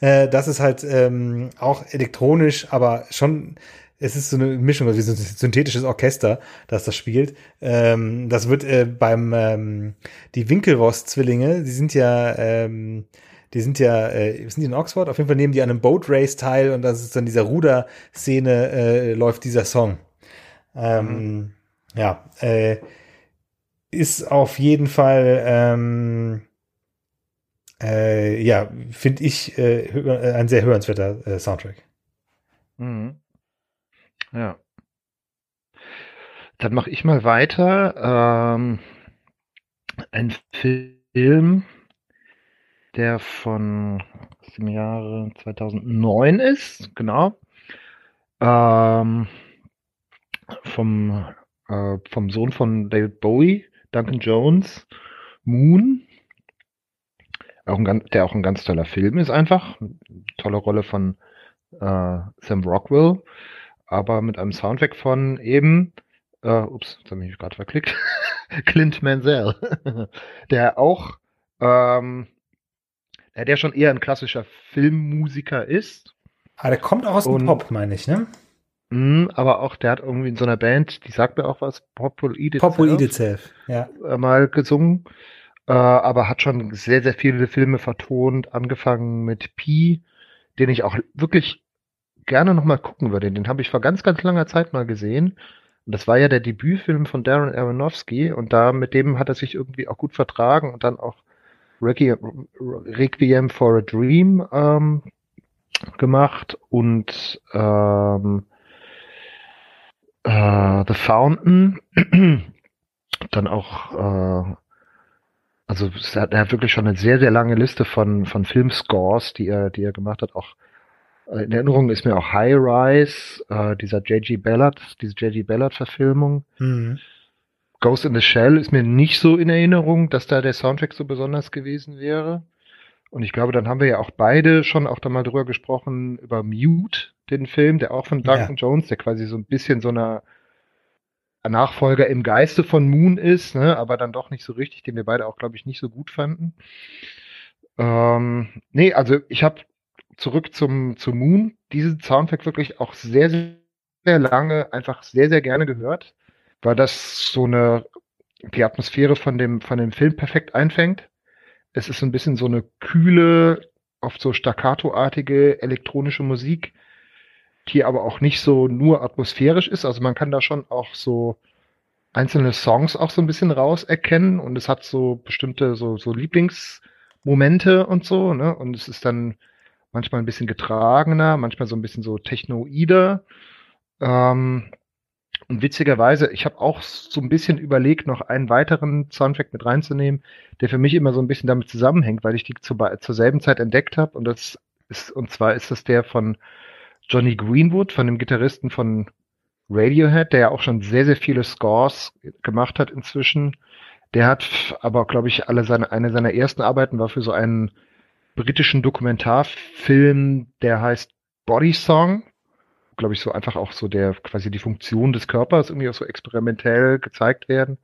äh, das ist halt ähm, auch elektronisch, aber schon es ist so eine Mischung, also wie so ein synthetisches Orchester, das das spielt. Ähm, das wird äh, beim ähm, die Winkelross-Zwillinge, die sind ja ähm, die sind ja, äh, sind die in Oxford? Auf jeden Fall nehmen die an einem Boat Race teil und das ist dann dieser Ruder-Szene, äh, läuft dieser Song. Ähm, mhm. Ja, äh, ist auf jeden Fall, ähm, äh, ja, finde ich äh, äh, ein sehr hörenswerter äh, Soundtrack. Mhm. Ja. Dann mache ich mal weiter. Ähm, ein Film, der von aus dem Jahre 2009 ist, genau. Ähm, vom, äh, vom Sohn von David Bowie, Duncan Jones, Moon. Auch ein, der auch ein ganz toller Film ist einfach. Tolle Rolle von äh, Sam Rockwell, aber mit einem Soundtrack von eben, äh, ups, jetzt habe ich mich gerade verklickt, Clint Mansell, der auch ähm, der, der schon eher ein klassischer Filmmusiker ist. Aber ah, der kommt auch aus dem Pop, meine ich, ne? Mh, aber auch, der hat irgendwie in so einer Band, die sagt mir auch was, Pop Will Eat Itself. Pop Will Eat Itself, ja. Äh, mal gesungen. Äh, aber hat schon sehr, sehr viele Filme vertont, angefangen mit Pi, den ich auch wirklich gerne nochmal gucken würde. Den habe ich vor ganz, ganz langer Zeit mal gesehen. Und das war ja der Debütfilm von Darren Aronofsky und da mit dem hat er sich irgendwie auch gut vertragen und dann auch Requiem, Requiem for a Dream ähm, gemacht und ähm, äh, The Fountain. Dann auch, äh, also er hat wirklich schon eine sehr, sehr lange Liste von, von Filmscores, die er, die er gemacht hat, auch in Erinnerung ist mir auch High Rise, äh, dieser J.G. Ballard, diese J.G. Ballard-Verfilmung. Mhm. Ghost in the Shell ist mir nicht so in Erinnerung, dass da der Soundtrack so besonders gewesen wäre. Und ich glaube, dann haben wir ja auch beide schon auch da mal drüber gesprochen, über Mute, den Film, der auch von Duncan ja. Jones, der quasi so ein bisschen so eine Nachfolger im Geiste von Moon ist, ne, aber dann doch nicht so richtig, den wir beide auch, glaube ich, nicht so gut fanden. Ähm, nee, also ich habe zurück zum, zum Moon diesen Soundtrack wirklich auch sehr, sehr lange einfach sehr, sehr gerne gehört, weil das so eine, die Atmosphäre von dem, von dem Film perfekt einfängt. Es ist ein bisschen so eine kühle, oft so staccato-artige elektronische Musik, die aber auch nicht so nur atmosphärisch ist. Also man kann da schon auch so einzelne Songs auch so ein bisschen rauserkennen und es hat so bestimmte so, so Lieblingsmomente und so, ne? Und es ist dann manchmal ein bisschen getragener, manchmal so ein bisschen so technoider. Ähm, und witzigerweise, ich habe auch so ein bisschen überlegt, noch einen weiteren Soundtrack mit reinzunehmen, der für mich immer so ein bisschen damit zusammenhängt, weil ich die zu, zur selben Zeit entdeckt habe. Und das ist, und zwar ist das der von Johnny Greenwood, von dem Gitarristen von Radiohead, der ja auch schon sehr, sehr viele Scores gemacht hat inzwischen. Der hat aber, glaube ich, alle seine, eine seiner ersten Arbeiten war für so einen britischen Dokumentarfilm, der heißt Body Song. Glaube ich, so einfach auch so der, quasi die Funktion des Körpers irgendwie auch so experimentell gezeigt werden.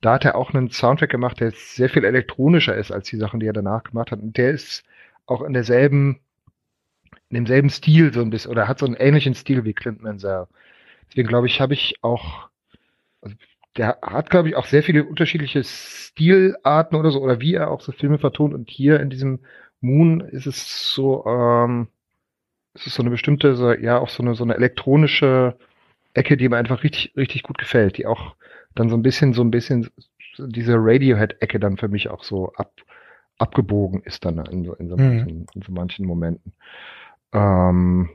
Da hat er auch einen Soundtrack gemacht, der sehr viel elektronischer ist als die Sachen, die er danach gemacht hat. Und der ist auch in derselben in demselben Stil so ein bisschen, oder hat so einen ähnlichen Stil wie Clint Mansell. Deswegen glaube ich, habe ich auch, also der hat, glaube ich, auch sehr viele unterschiedliche Stilarten oder so, oder wie er auch so Filme vertont. Und hier in diesem Moon ist es so, ähm, es ist so eine bestimmte, so, ja, auch so eine, so eine elektronische Ecke, die mir einfach richtig, richtig gut gefällt, die auch dann so ein bisschen, so ein bisschen diese Radiohead-Ecke dann für mich auch so ab, abgebogen ist dann in so, in so, mhm. manchen, in so manchen Momenten. Ähm,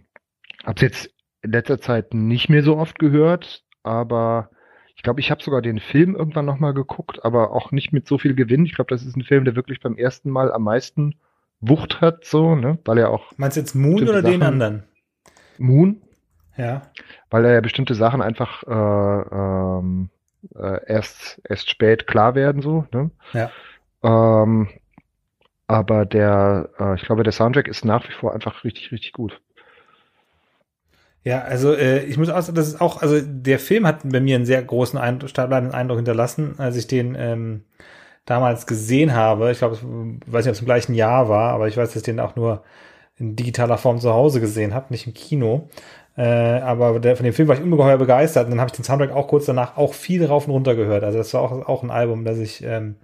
hab's jetzt in letzter Zeit nicht mehr so oft gehört, aber ich glaube, ich habe sogar den Film irgendwann nochmal geguckt, aber auch nicht mit so viel Gewinn. Ich glaube, das ist ein Film, der wirklich beim ersten Mal am meisten Wucht hat, so, ne? Weil er auch. Meinst du jetzt Moon oder Sachen, den anderen? Moon. Ja. Weil er ja bestimmte Sachen einfach äh, ähm, äh, erst, erst spät klar werden, so, ne? Ja. Ähm, aber der, äh, ich glaube, der Soundtrack ist nach wie vor einfach richtig, richtig gut. Ja, also äh, ich muss auch sagen, das ist auch, also der Film hat bei mir einen sehr großen Eindruck, bleibenden Eindruck hinterlassen, als ich den ähm, damals gesehen habe. Ich glaube, ich weiß nicht, ob es im gleichen Jahr war, aber ich weiß, dass ich den auch nur in digitaler Form zu Hause gesehen habe, nicht im Kino. Äh, aber der, von dem Film war ich ungeheuer begeistert und dann habe ich den Soundtrack auch kurz danach auch viel rauf und runter gehört. Also das war auch, auch ein Album, das ich, ähm,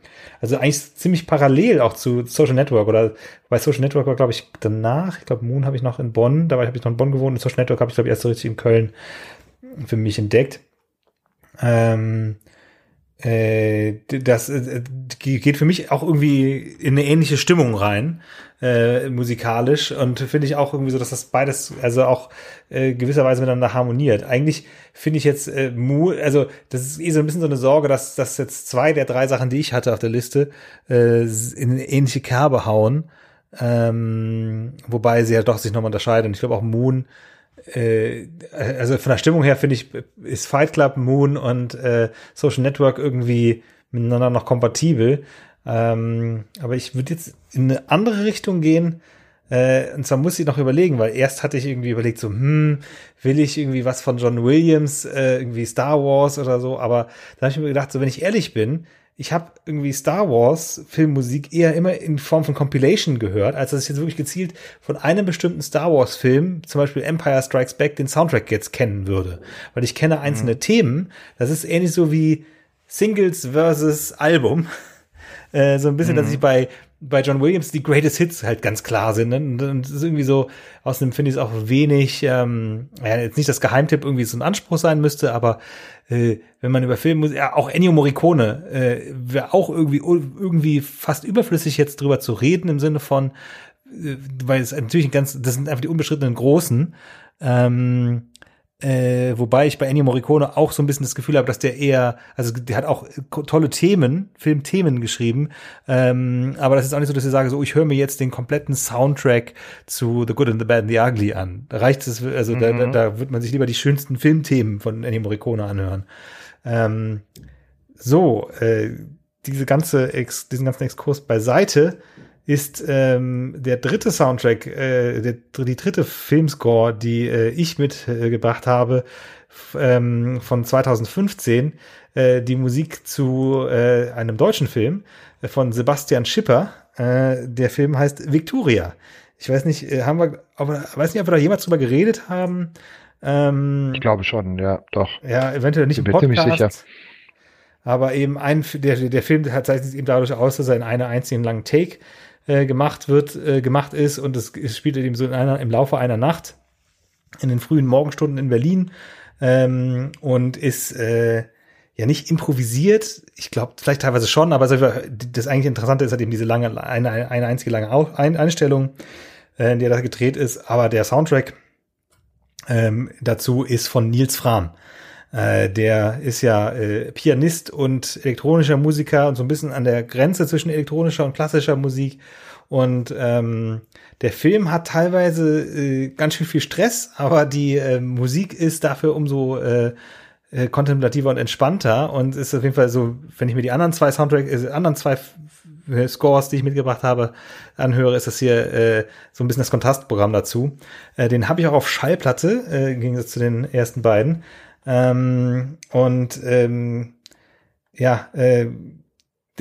also eigentlich ziemlich parallel auch zu Social Network oder bei Social Network war, glaube ich, danach, ich glaube, Moon habe ich noch in Bonn, dabei habe ich noch in Bonn gewohnt und Social Network habe ich, glaube ich, erst so richtig in Köln für mich entdeckt. Ähm, äh, das äh, geht für mich auch irgendwie in eine ähnliche Stimmung rein, äh, musikalisch und finde ich auch irgendwie so, dass das beides also auch äh, gewisserweise miteinander harmoniert. Eigentlich finde ich jetzt äh, also das ist eh so ein bisschen so eine Sorge, dass, dass jetzt zwei der drei Sachen, die ich hatte auf der Liste, äh, in eine ähnliche Kerbe hauen, ähm, wobei sie ja doch sich nochmal unterscheiden. Und ich glaube auch Moon äh, also von der Stimmung her finde ich, ist Fight Club, Moon und äh, Social Network irgendwie miteinander noch kompatibel. Ähm, aber ich würde jetzt in eine andere Richtung gehen. Äh, und zwar muss ich noch überlegen, weil erst hatte ich irgendwie überlegt, so, hm, will ich irgendwie was von John Williams, äh, irgendwie Star Wars oder so, aber da habe ich mir gedacht, so, wenn ich ehrlich bin, ich habe irgendwie Star Wars Filmmusik eher immer in Form von Compilation gehört, als dass ich jetzt wirklich gezielt von einem bestimmten Star Wars Film, zum Beispiel Empire Strikes Back, den Soundtrack jetzt kennen würde. Weil ich kenne einzelne mhm. Themen. Das ist ähnlich so wie Singles versus Album. Äh, so ein bisschen, mhm. dass ich bei bei John Williams die Greatest Hits halt ganz klar sind. Ne? Und das ist irgendwie so, außerdem finde ich es auch wenig, ähm, ja, jetzt nicht das Geheimtipp irgendwie so ein Anspruch sein müsste, aber äh, wenn man über Filme, ja, auch Ennio Morricone, äh, wäre auch irgendwie, irgendwie fast überflüssig jetzt drüber zu reden im Sinne von, äh, weil es natürlich ein ganz, das sind einfach die unbeschrittenen Großen. Ähm, Äh, wobei ich bei Ennio Morricone auch so ein bisschen das Gefühl habe, dass der eher, also der hat auch tolle Themen, Filmthemen geschrieben, ähm, aber das ist auch nicht so, dass ich sage, so ich höre mir jetzt den kompletten Soundtrack zu The Good and the Bad and the Ugly an. Da reicht es, also mhm. da, da, da wird man sich lieber die schönsten Filmthemen von Ennio Morricone anhören. Ähm, so, äh, diese ganze Ex, diesen ganzen Exkurs beiseite ist ähm, der dritte Soundtrack, äh, der, die dritte Filmscore, die äh, ich mitgebracht äh, habe, ähm, von 2015, äh, die Musik zu äh, einem deutschen Film von Sebastian Schipper. Äh, der Film heißt Victoria. Ich weiß nicht, äh, haben wir, aber weiß nicht, ob wir da jemals drüber geredet haben. Ähm, ich glaube schon, ja, doch. Ja, eventuell nicht ich im Podcast. Ziemlich sicher. Aber eben ein, der, der Film zeichnet sich eben dadurch aus, dass er in einer einzigen langen Take äh, gemacht wird, äh, gemacht ist und es, es spielt eben so in einer, im Laufe einer Nacht in den frühen Morgenstunden in Berlin ähm, und ist äh, ja nicht improvisiert. Ich glaube, vielleicht teilweise schon, aber das eigentlich Interessante ist halt eben diese lange, eine, eine einzige lange Einstellung, äh, in der das gedreht ist. Aber der Soundtrack ähm, dazu ist von Nils Fram. Äh, der ist ja äh, Pianist und elektronischer Musiker und so ein bisschen an der Grenze zwischen elektronischer und klassischer Musik. Und ähm, der Film hat teilweise äh, ganz schön viel Stress, aber die äh, Musik ist dafür umso äh, äh, kontemplativer und entspannter und ist auf jeden Fall so, wenn ich mir die anderen zwei Soundtracks, äh, anderen zwei äh, Scores, die ich mitgebracht habe, anhöre, ist das hier äh, so ein bisschen das Kontrastprogramm dazu. Äh, den habe ich auch auf Schallplatte, äh, im Gegensatz zu den ersten beiden. Ähm, und ähm, ja, äh,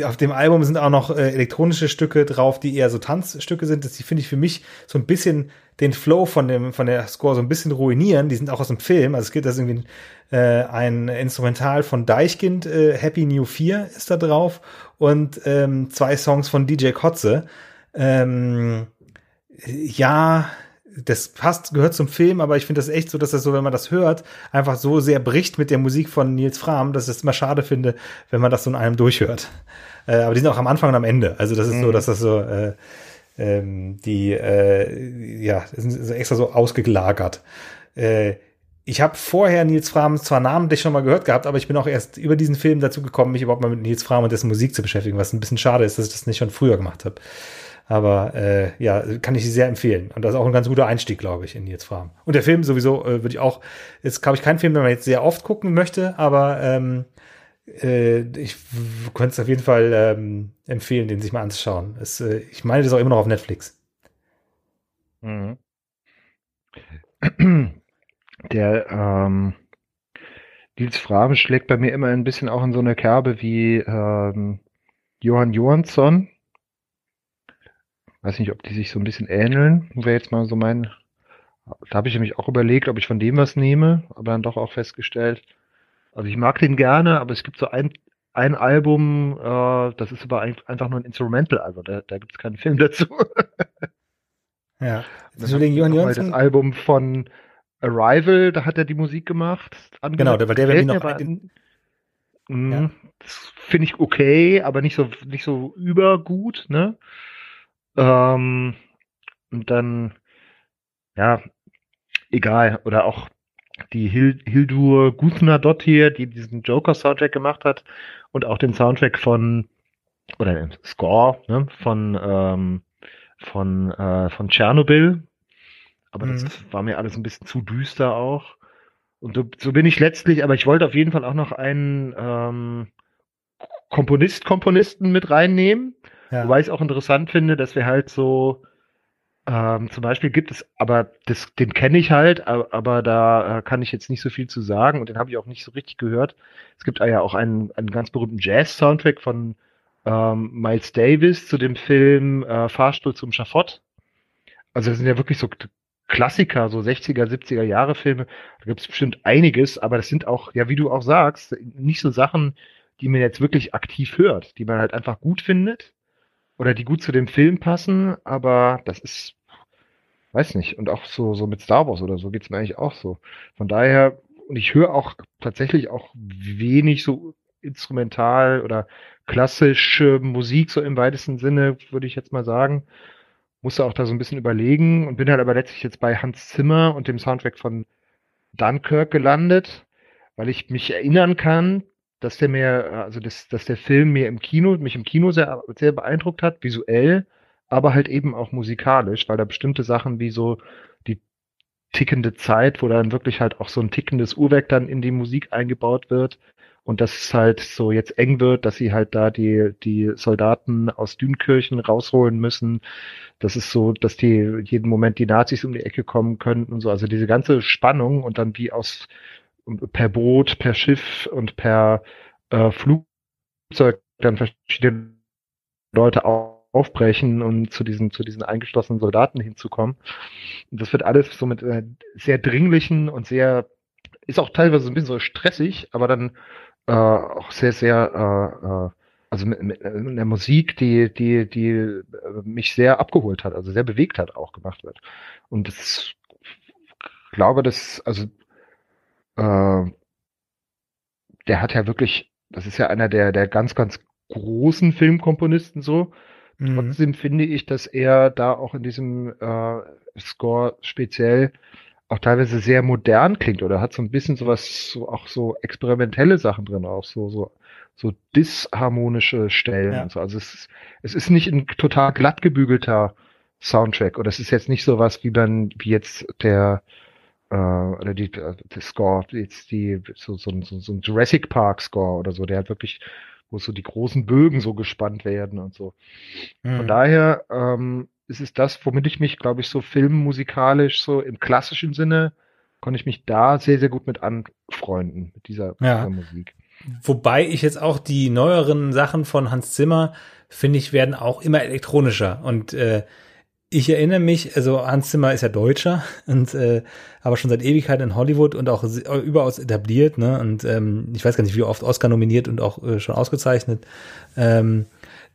auf dem Album sind auch noch äh, elektronische Stücke drauf, die eher so Tanzstücke sind. Das finde ich für mich so ein bisschen den Flow von dem von der Score so ein bisschen ruinieren. Die sind auch aus dem Film. Also es gibt das irgendwie äh, ein Instrumental von Deichkind, äh, Happy New 4 ist da drauf und ähm, zwei Songs von DJ Kotze. Ähm, ja, das passt, gehört zum Film, aber ich finde das echt so, dass das so, wenn man das hört, einfach so sehr bricht mit der Musik von Nils Fram, dass ich es immer schade finde, wenn man das so in einem durchhört. Äh, aber die sind auch am Anfang und am Ende. Also das ist mhm. so, dass das so äh, ähm, die äh, ja sind extra so ausgelagert. Äh, ich habe vorher Nils Fram zwar namentlich schon mal gehört gehabt, aber ich bin auch erst über diesen Film dazu gekommen, mich überhaupt mal mit Nils Fram und dessen Musik zu beschäftigen, was ein bisschen schade ist, dass ich das nicht schon früher gemacht habe. Aber äh, ja, kann ich sehr empfehlen. Und das ist auch ein ganz guter Einstieg, glaube ich, in Nils Fram. Und der Film sowieso äh, würde ich auch, ist, glaube ich, kein Film, den man jetzt sehr oft gucken möchte, aber ähm, äh, ich könnte es auf jeden Fall ähm, empfehlen, den sich mal anzuschauen. Es, äh, ich meine, das ist auch immer noch auf Netflix. Mhm. Der ähm, Nils Fram schlägt bei mir immer ein bisschen auch in so eine Kerbe wie ähm, Johann Johansson Weiß nicht, ob die sich so ein bisschen ähneln. Wäre jetzt mal so mein. Da habe ich nämlich auch überlegt, ob ich von dem was nehme, aber dann doch auch festgestellt. Also ich mag den gerne, aber es gibt so ein, ein Album, äh, das ist aber einfach nur ein Instrumental, also da, da gibt es keinen Film dazu. ja. Deswegen Johann Jönsson. Das Album von Arrival, da hat er die Musik gemacht. Genau, weil der wäre noch ein, mh, ja. Das finde ich okay, aber nicht so nicht so übergut, ne? Ähm, und dann, ja, egal. Oder auch die Hil Hildur Gudnadottir, die diesen Joker-Soundtrack gemacht hat und auch den Soundtrack von, oder den Score, ne, von, ähm, von, äh, von Tschernobyl. Aber mhm. das war mir alles ein bisschen zu düster auch. Und so, so bin ich letztlich, aber ich wollte auf jeden Fall auch noch einen ähm, Komponist, Komponisten mit reinnehmen. Ja. Wobei ich es auch interessant finde, dass wir halt so, ähm, zum Beispiel gibt es, aber das, den kenne ich halt, aber, aber da äh, kann ich jetzt nicht so viel zu sagen und den habe ich auch nicht so richtig gehört. Es gibt ja auch einen, einen ganz berühmten Jazz-Soundtrack von ähm, Miles Davis zu dem Film äh, Fahrstuhl zum Schafott. Also das sind ja wirklich so Klassiker, so 60er, 70er Jahre Filme. Da gibt es bestimmt einiges, aber das sind auch, ja, wie du auch sagst, nicht so Sachen, die man jetzt wirklich aktiv hört, die man halt einfach gut findet oder die gut zu dem Film passen, aber das ist, weiß nicht, und auch so, so mit Star Wars oder so geht's mir eigentlich auch so. Von daher, und ich höre auch tatsächlich auch wenig so instrumental oder klassische Musik, so im weitesten Sinne, würde ich jetzt mal sagen. Musste auch da so ein bisschen überlegen und bin halt aber letztlich jetzt bei Hans Zimmer und dem Soundtrack von Dunkirk gelandet, weil ich mich erinnern kann, dass der mir, also das, dass der Film mir im Kino, mich im Kino sehr, sehr beeindruckt hat, visuell, aber halt eben auch musikalisch, weil da bestimmte Sachen wie so die tickende Zeit, wo dann wirklich halt auch so ein tickendes Uhrwerk dann in die Musik eingebaut wird und dass es halt so jetzt eng wird, dass sie halt da die, die Soldaten aus Dünkirchen rausholen müssen. Das ist so, dass die jeden Moment die Nazis um die Ecke kommen könnten und so. Also diese ganze Spannung und dann wie aus per Boot, per Schiff und per äh, Flugzeug dann verschiedene Leute aufbrechen und zu diesen, zu diesen eingeschlossenen Soldaten hinzukommen. Und das wird alles so mit äh, sehr dringlichen und sehr, ist auch teilweise ein bisschen so stressig, aber dann äh, auch sehr, sehr, äh, äh also mit, mit, mit der Musik, die, die, die äh, mich sehr abgeholt hat, also sehr bewegt hat, auch gemacht wird. Und das glaube, dass, also äh, der hat ja wirklich, das ist ja einer der, der ganz, ganz großen Filmkomponisten so. Mhm. Trotzdem finde ich, dass er da auch in diesem äh, Score speziell auch teilweise sehr modern klingt oder hat so ein bisschen sowas, so auch so experimentelle Sachen drin, auch so, so, so disharmonische Stellen ja. und so. Also es ist, es ist nicht ein total glatt gebügelter Soundtrack oder es ist jetzt nicht sowas wie dann, wie jetzt der, äh, oder die, äh, der Score, jetzt die, so, so, so, so ein Jurassic Park Score oder so, der hat wirklich, wo so die großen Bögen so gespannt werden und so. Mhm. Von daher ähm, ist es das, womit ich mich, glaube ich, so filmmusikalisch, so im klassischen Sinne, konnte ich mich da sehr, sehr gut mit anfreunden, mit dieser, ja. dieser Musik. Wobei ich jetzt auch die neueren Sachen von Hans Zimmer, finde ich, werden auch immer elektronischer. Und äh, ich erinnere mich, also Hans Zimmer ist ja Deutscher und äh, aber schon seit Ewigkeit in Hollywood und auch überaus etabliert, ne? Und ähm, ich weiß gar nicht, wie oft Oscar nominiert und auch äh, schon ausgezeichnet. Ähm,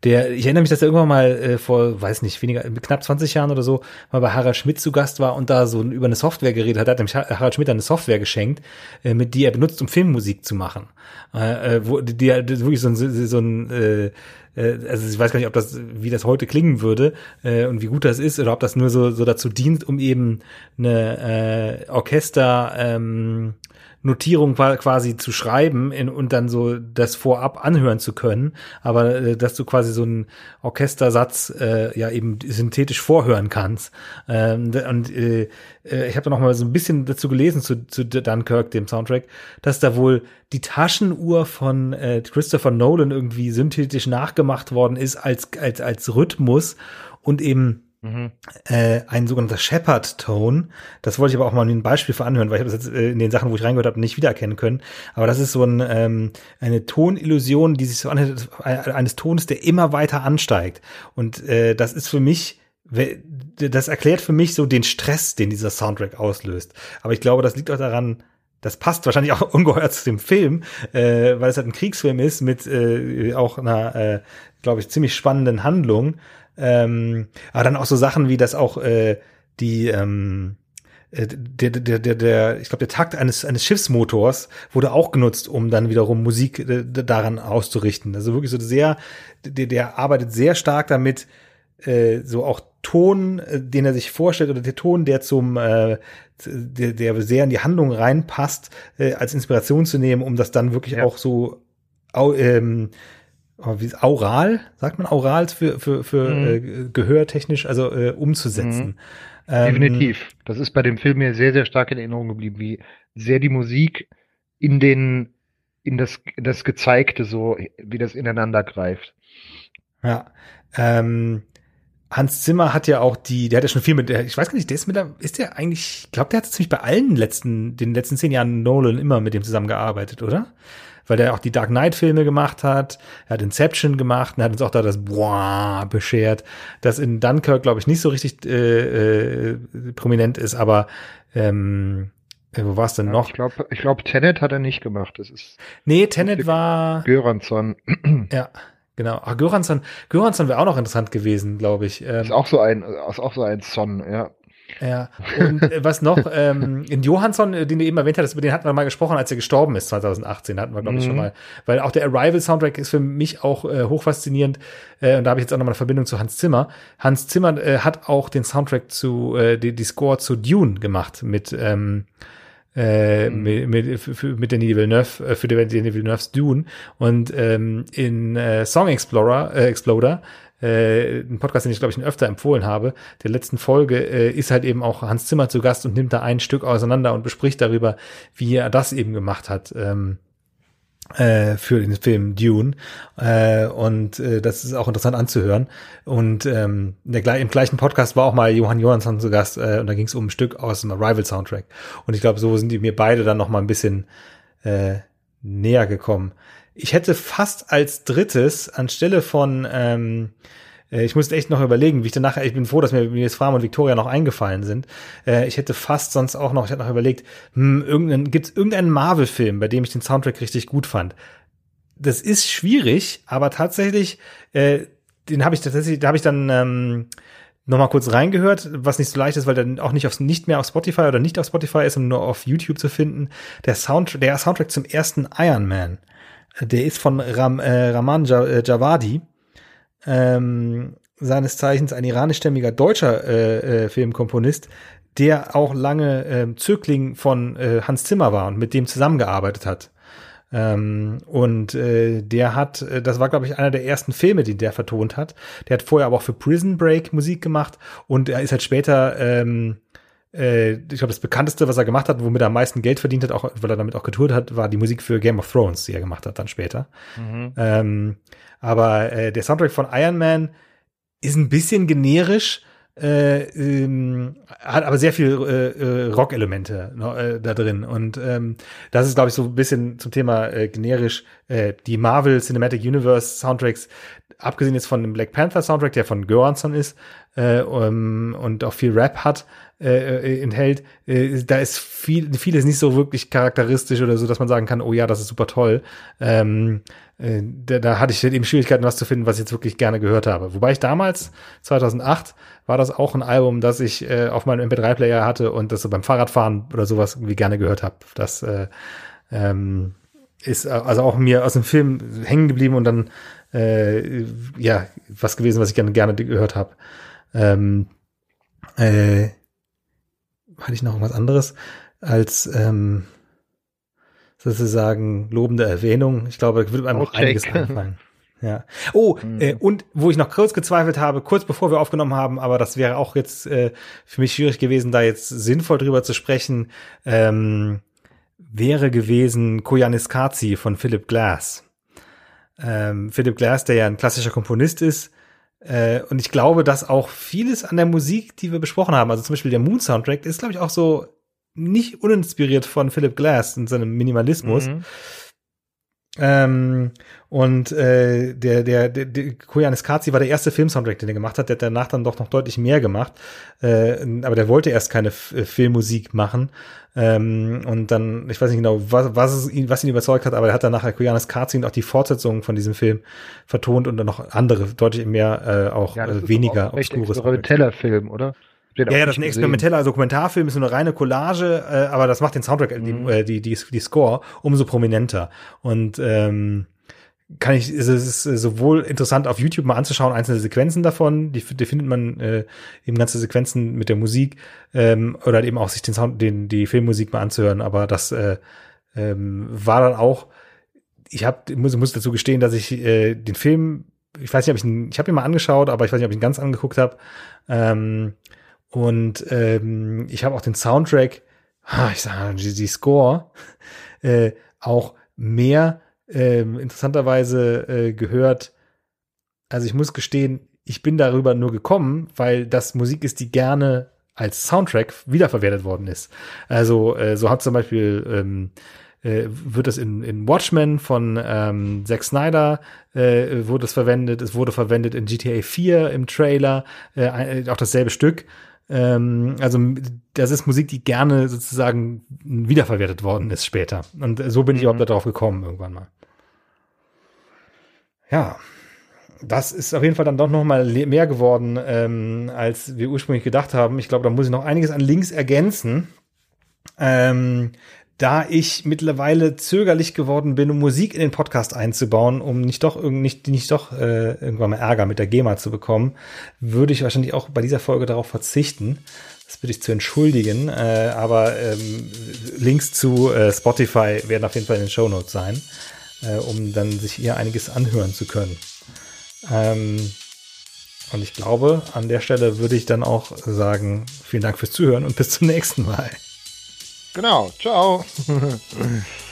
der, ich erinnere mich, dass er irgendwann mal äh, vor, weiß nicht, weniger, knapp 20 Jahren oder so, mal bei Harald Schmidt zu Gast war und da so über eine Software geredet hat. Er hat nämlich Harald Schmidt eine Software geschenkt, äh, mit die er benutzt, um Filmmusik zu machen. Äh, äh wo die, die wirklich so ein, so ein äh, äh, also ich weiß gar nicht, ob das, wie das heute klingen würde äh, und wie gut das ist oder ob das nur so, so dazu dient, um eben eine äh, Orchester ähm, Notierung quasi zu schreiben in, und dann so das vorab anhören zu können, aber äh, dass du quasi so einen Orchestersatz äh, ja eben synthetisch vorhören kannst. Ähm, und äh, äh, ich habe da noch mal so ein bisschen dazu gelesen zu, zu Dunkirk, dem Soundtrack, dass da wohl die Taschenuhr von äh, Christopher Nolan irgendwie synthetisch nachgemacht worden ist als als als Rhythmus und eben Mhm. Äh, ein sogenannter Shepard-Tone. Das wollte ich aber auch mal ein Beispiel für anhören, weil ich habe das jetzt äh, in den Sachen, wo ich reingehört habe, nicht wiedererkennen können. Aber das ist so ein, ähm, eine Tonillusion, die sich so anhört, eines Tones, der immer weiter ansteigt. Und äh, das ist für mich das erklärt für mich so den Stress, den dieser Soundtrack auslöst. Aber ich glaube, das liegt auch daran, das passt wahrscheinlich auch ungeheuer zu dem Film, äh, weil es halt ein Kriegsfilm ist mit äh, auch einer, äh, glaube ich, ziemlich spannenden Handlung. Ähm, aber dann auch so Sachen wie das auch äh, die ähm, äh, der, der, der, der, ich glaube, der Takt eines, eines Schiffsmotors wurde auch genutzt, um dann wiederum Musik äh, daran auszurichten. Also wirklich so sehr, der, der arbeitet sehr stark damit, äh, so auch Ton, äh, den er sich vorstellt, oder der Ton, der zum, äh, der, der sehr in die Handlung reinpasst, äh, als Inspiration zu nehmen, um das dann wirklich ja. auch so ähm, wie aural, sagt man aural für, für, für mhm. äh, gehörtechnisch, also äh, umzusetzen. Mhm. Ähm, Definitiv. Das ist bei dem Film mir sehr, sehr stark in Erinnerung geblieben, wie sehr die Musik in den, in das, in das Gezeigte so, wie das ineinander greift. Ja. Ähm, Hans Zimmer hat ja auch die, der hat ja schon viel mit, der, ich weiß gar nicht, der ist mit der, ist der eigentlich, ich glaube, der hat ziemlich bei allen letzten, den letzten zehn Jahren Nolan immer mit dem zusammengearbeitet, oder? Weil der auch die Dark Knight Filme gemacht hat. Er hat Inception gemacht und hat uns auch da das Boah beschert, das in Dunkirk, glaube ich, nicht so richtig äh, äh, prominent ist, aber ähm, äh, wo war es denn ja, noch? Ich glaube, ich glaub, Tenet hat er nicht gemacht. Das ist nee, Tenet war Göransson. Ja, genau. Ach, Göransson, Göransson wäre auch noch interessant gewesen, glaube ich. Ähm, ist auch so ein, ist auch so ein Son, ja. Ja, und äh, was noch, ähm, in Johansson, äh, den du eben erwähnt hattest, über den hatten wir mal gesprochen, als er gestorben ist, 2018, hatten wir, glaube ich, mhm. schon mal. Weil auch der Arrival-Soundtrack ist für mich auch äh, hochfaszinierend. Äh, und da habe ich jetzt auch nochmal eine Verbindung zu Hans Zimmer. Hans Zimmer äh, hat auch den Soundtrack zu, äh, die, die Score zu Dune gemacht mit, ähm, äh, mhm. mit, mit, für, mit Denis Villeneuve, äh, für Denis Villeneuve's Dune. Und ähm, in äh, Song Explorer, äh, Exploder, äh, ein Podcast, den ich glaube ich öfter empfohlen habe, der letzten Folge äh, ist halt eben auch Hans Zimmer zu Gast und nimmt da ein Stück auseinander und bespricht darüber, wie er das eben gemacht hat. Ähm, äh, für den Film Dune. Äh, und äh, das ist auch interessant anzuhören. Und ähm, der, im gleichen Podcast war auch mal Johann Johansson zu Gast äh, und da ging es um ein Stück aus dem Arrival-Soundtrack. Und ich glaube, so sind die mir beide dann noch mal ein bisschen äh, näher gekommen. Ich hätte fast als drittes anstelle von ähm, äh, ich musste echt noch überlegen, wie ich danach, ich bin froh, dass mir, mir jetzt Farm und Victoria noch eingefallen sind. Äh, ich hätte fast sonst auch noch, ich hatte noch überlegt, hm, irgendein, gibt es irgendeinen Marvel-Film, bei dem ich den Soundtrack richtig gut fand? Das ist schwierig, aber tatsächlich, äh, den habe ich tatsächlich, da habe ich dann ähm, noch mal kurz reingehört, was nicht so leicht ist, weil dann auch nicht auf, nicht mehr auf Spotify oder nicht auf Spotify ist, und nur auf YouTube zu finden. Der Sound, der Soundtrack zum ersten Iron Man, der ist von Ram, äh, Raman Javadi ähm, seines Zeichens ein iranischstämmiger deutscher äh, äh, Filmkomponist, der auch lange äh, Zögling von äh, Hans Zimmer war und mit dem zusammengearbeitet hat. Ähm, und äh, der hat, äh, das war glaube ich einer der ersten Filme, die der vertont hat. Der hat vorher aber auch für Prison Break Musik gemacht und er ist halt später ähm, äh, ich glaube, das bekannteste, was er gemacht hat, womit er am meisten Geld verdient hat, auch weil er damit auch getourt hat, war die Musik für Game of Thrones, die er gemacht hat dann später. Mhm. Ähm, aber äh, der Soundtrack von Iron Man ist ein bisschen generisch, äh, ähm, hat aber sehr viel äh, äh, Rock-Elemente äh, da drin. Und ähm, das ist, glaube ich, so ein bisschen zum Thema äh, generisch. Äh, die Marvel Cinematic Universe Soundtracks, abgesehen jetzt von dem Black Panther Soundtrack, der von Göransson ist äh, um, und auch viel Rap hat, äh, äh, enthält, äh, da ist viel, vieles nicht so wirklich charakteristisch oder so, dass man sagen kann, oh ja, das ist super toll. Ähm, äh, da, da hatte ich halt eben Schwierigkeiten, was zu finden, was ich jetzt wirklich gerne gehört habe. Wobei ich damals, 2008, war das auch ein Album, das ich äh, auf meinem MP3-Player hatte und das so beim Fahrradfahren oder sowas irgendwie gerne gehört habe. Das äh, ähm, ist also auch mir aus dem Film hängen geblieben und dann äh, ja was gewesen, was ich gerne gerne gehört habe. Ähm, äh, hatte ich noch irgendwas anderes als ähm, sozusagen lobende Erwähnung. Ich glaube, da würde einem auch einiges einfallen. Ja. Oh, mhm. äh, und wo ich noch kurz gezweifelt habe, kurz bevor wir aufgenommen haben, aber das wäre auch jetzt äh, für mich schwierig gewesen, da jetzt sinnvoll drüber zu sprechen, ähm, wäre gewesen Koyanis Kazi von Philip Glass. Ähm, Philip Glass, der ja ein klassischer Komponist ist, äh, und ich glaube, dass auch vieles an der Musik, die wir besprochen haben, also zum Beispiel der Moon Soundtrack, ist, glaube ich, auch so nicht uninspiriert von Philip Glass und seinem Minimalismus. Mhm. Ähm, und äh, der, der, der, der Koyanis Kazi war der erste Film-Soundtrack, den er gemacht hat. Der hat danach dann doch noch deutlich mehr gemacht. Äh, aber der wollte erst keine F äh, Filmmusik machen. Ähm, und dann, ich weiß nicht genau, was, was, ihn, was ihn überzeugt hat, aber er hat dann nachher Koyanis Kazi und auch die Fortsetzung von diesem Film vertont und dann noch andere, deutlich mehr, äh, auch ja, äh, weniger obskures. Experimenteller-Film, oder? Ja, ja, das ist ein experimenteller Dokumentarfilm, ist eine reine Collage, äh, aber das macht den Soundtrack, mhm. die, äh, die, die, die Score umso prominenter. Und ähm, kann ich, es ist sowohl interessant auf YouTube mal anzuschauen, einzelne Sequenzen davon, die, die findet man äh, eben ganze Sequenzen mit der Musik, ähm, oder halt eben auch sich den Sound, den, die Filmmusik mal anzuhören, aber das äh, ähm, war dann auch, ich habe muss, muss dazu gestehen, dass ich äh, den Film, ich weiß nicht, ob ich ihn, ich habe ihn mal angeschaut, aber ich weiß nicht, ob ich ihn ganz angeguckt habe. Ähm, und ähm, ich habe auch den Soundtrack, ich sage die, die Score, äh, auch mehr ähm, interessanterweise äh, gehört. Also ich muss gestehen, ich bin darüber nur gekommen, weil das Musik ist, die gerne als Soundtrack wiederverwertet worden ist. Also äh, so hat zum Beispiel ähm, äh, wird das in, in Watchmen von ähm, Zack Snyder äh, wurde es verwendet. Es wurde verwendet in GTA 4 im Trailer, äh, auch dasselbe Stück. Ähm, also das ist Musik, die gerne sozusagen wiederverwertet worden ist später. Und so bin ich überhaupt mhm. darauf gekommen irgendwann mal. Ja, das ist auf jeden Fall dann doch noch mal mehr geworden, ähm, als wir ursprünglich gedacht haben. Ich glaube, da muss ich noch einiges an Links ergänzen. Ähm, da ich mittlerweile zögerlich geworden bin, um Musik in den Podcast einzubauen, um nicht doch nicht, nicht doch äh, irgendwann mal Ärger mit der GEMA zu bekommen, würde ich wahrscheinlich auch bei dieser Folge darauf verzichten. Das bitte ich zu entschuldigen, äh, aber ähm, Links zu äh, Spotify werden auf jeden Fall in den Show Notes sein, äh, um dann sich hier einiges anhören zu können. Ähm, und ich glaube, an der Stelle würde ich dann auch sagen, vielen Dank fürs Zuhören und bis zum nächsten Mal. Genau, ciao.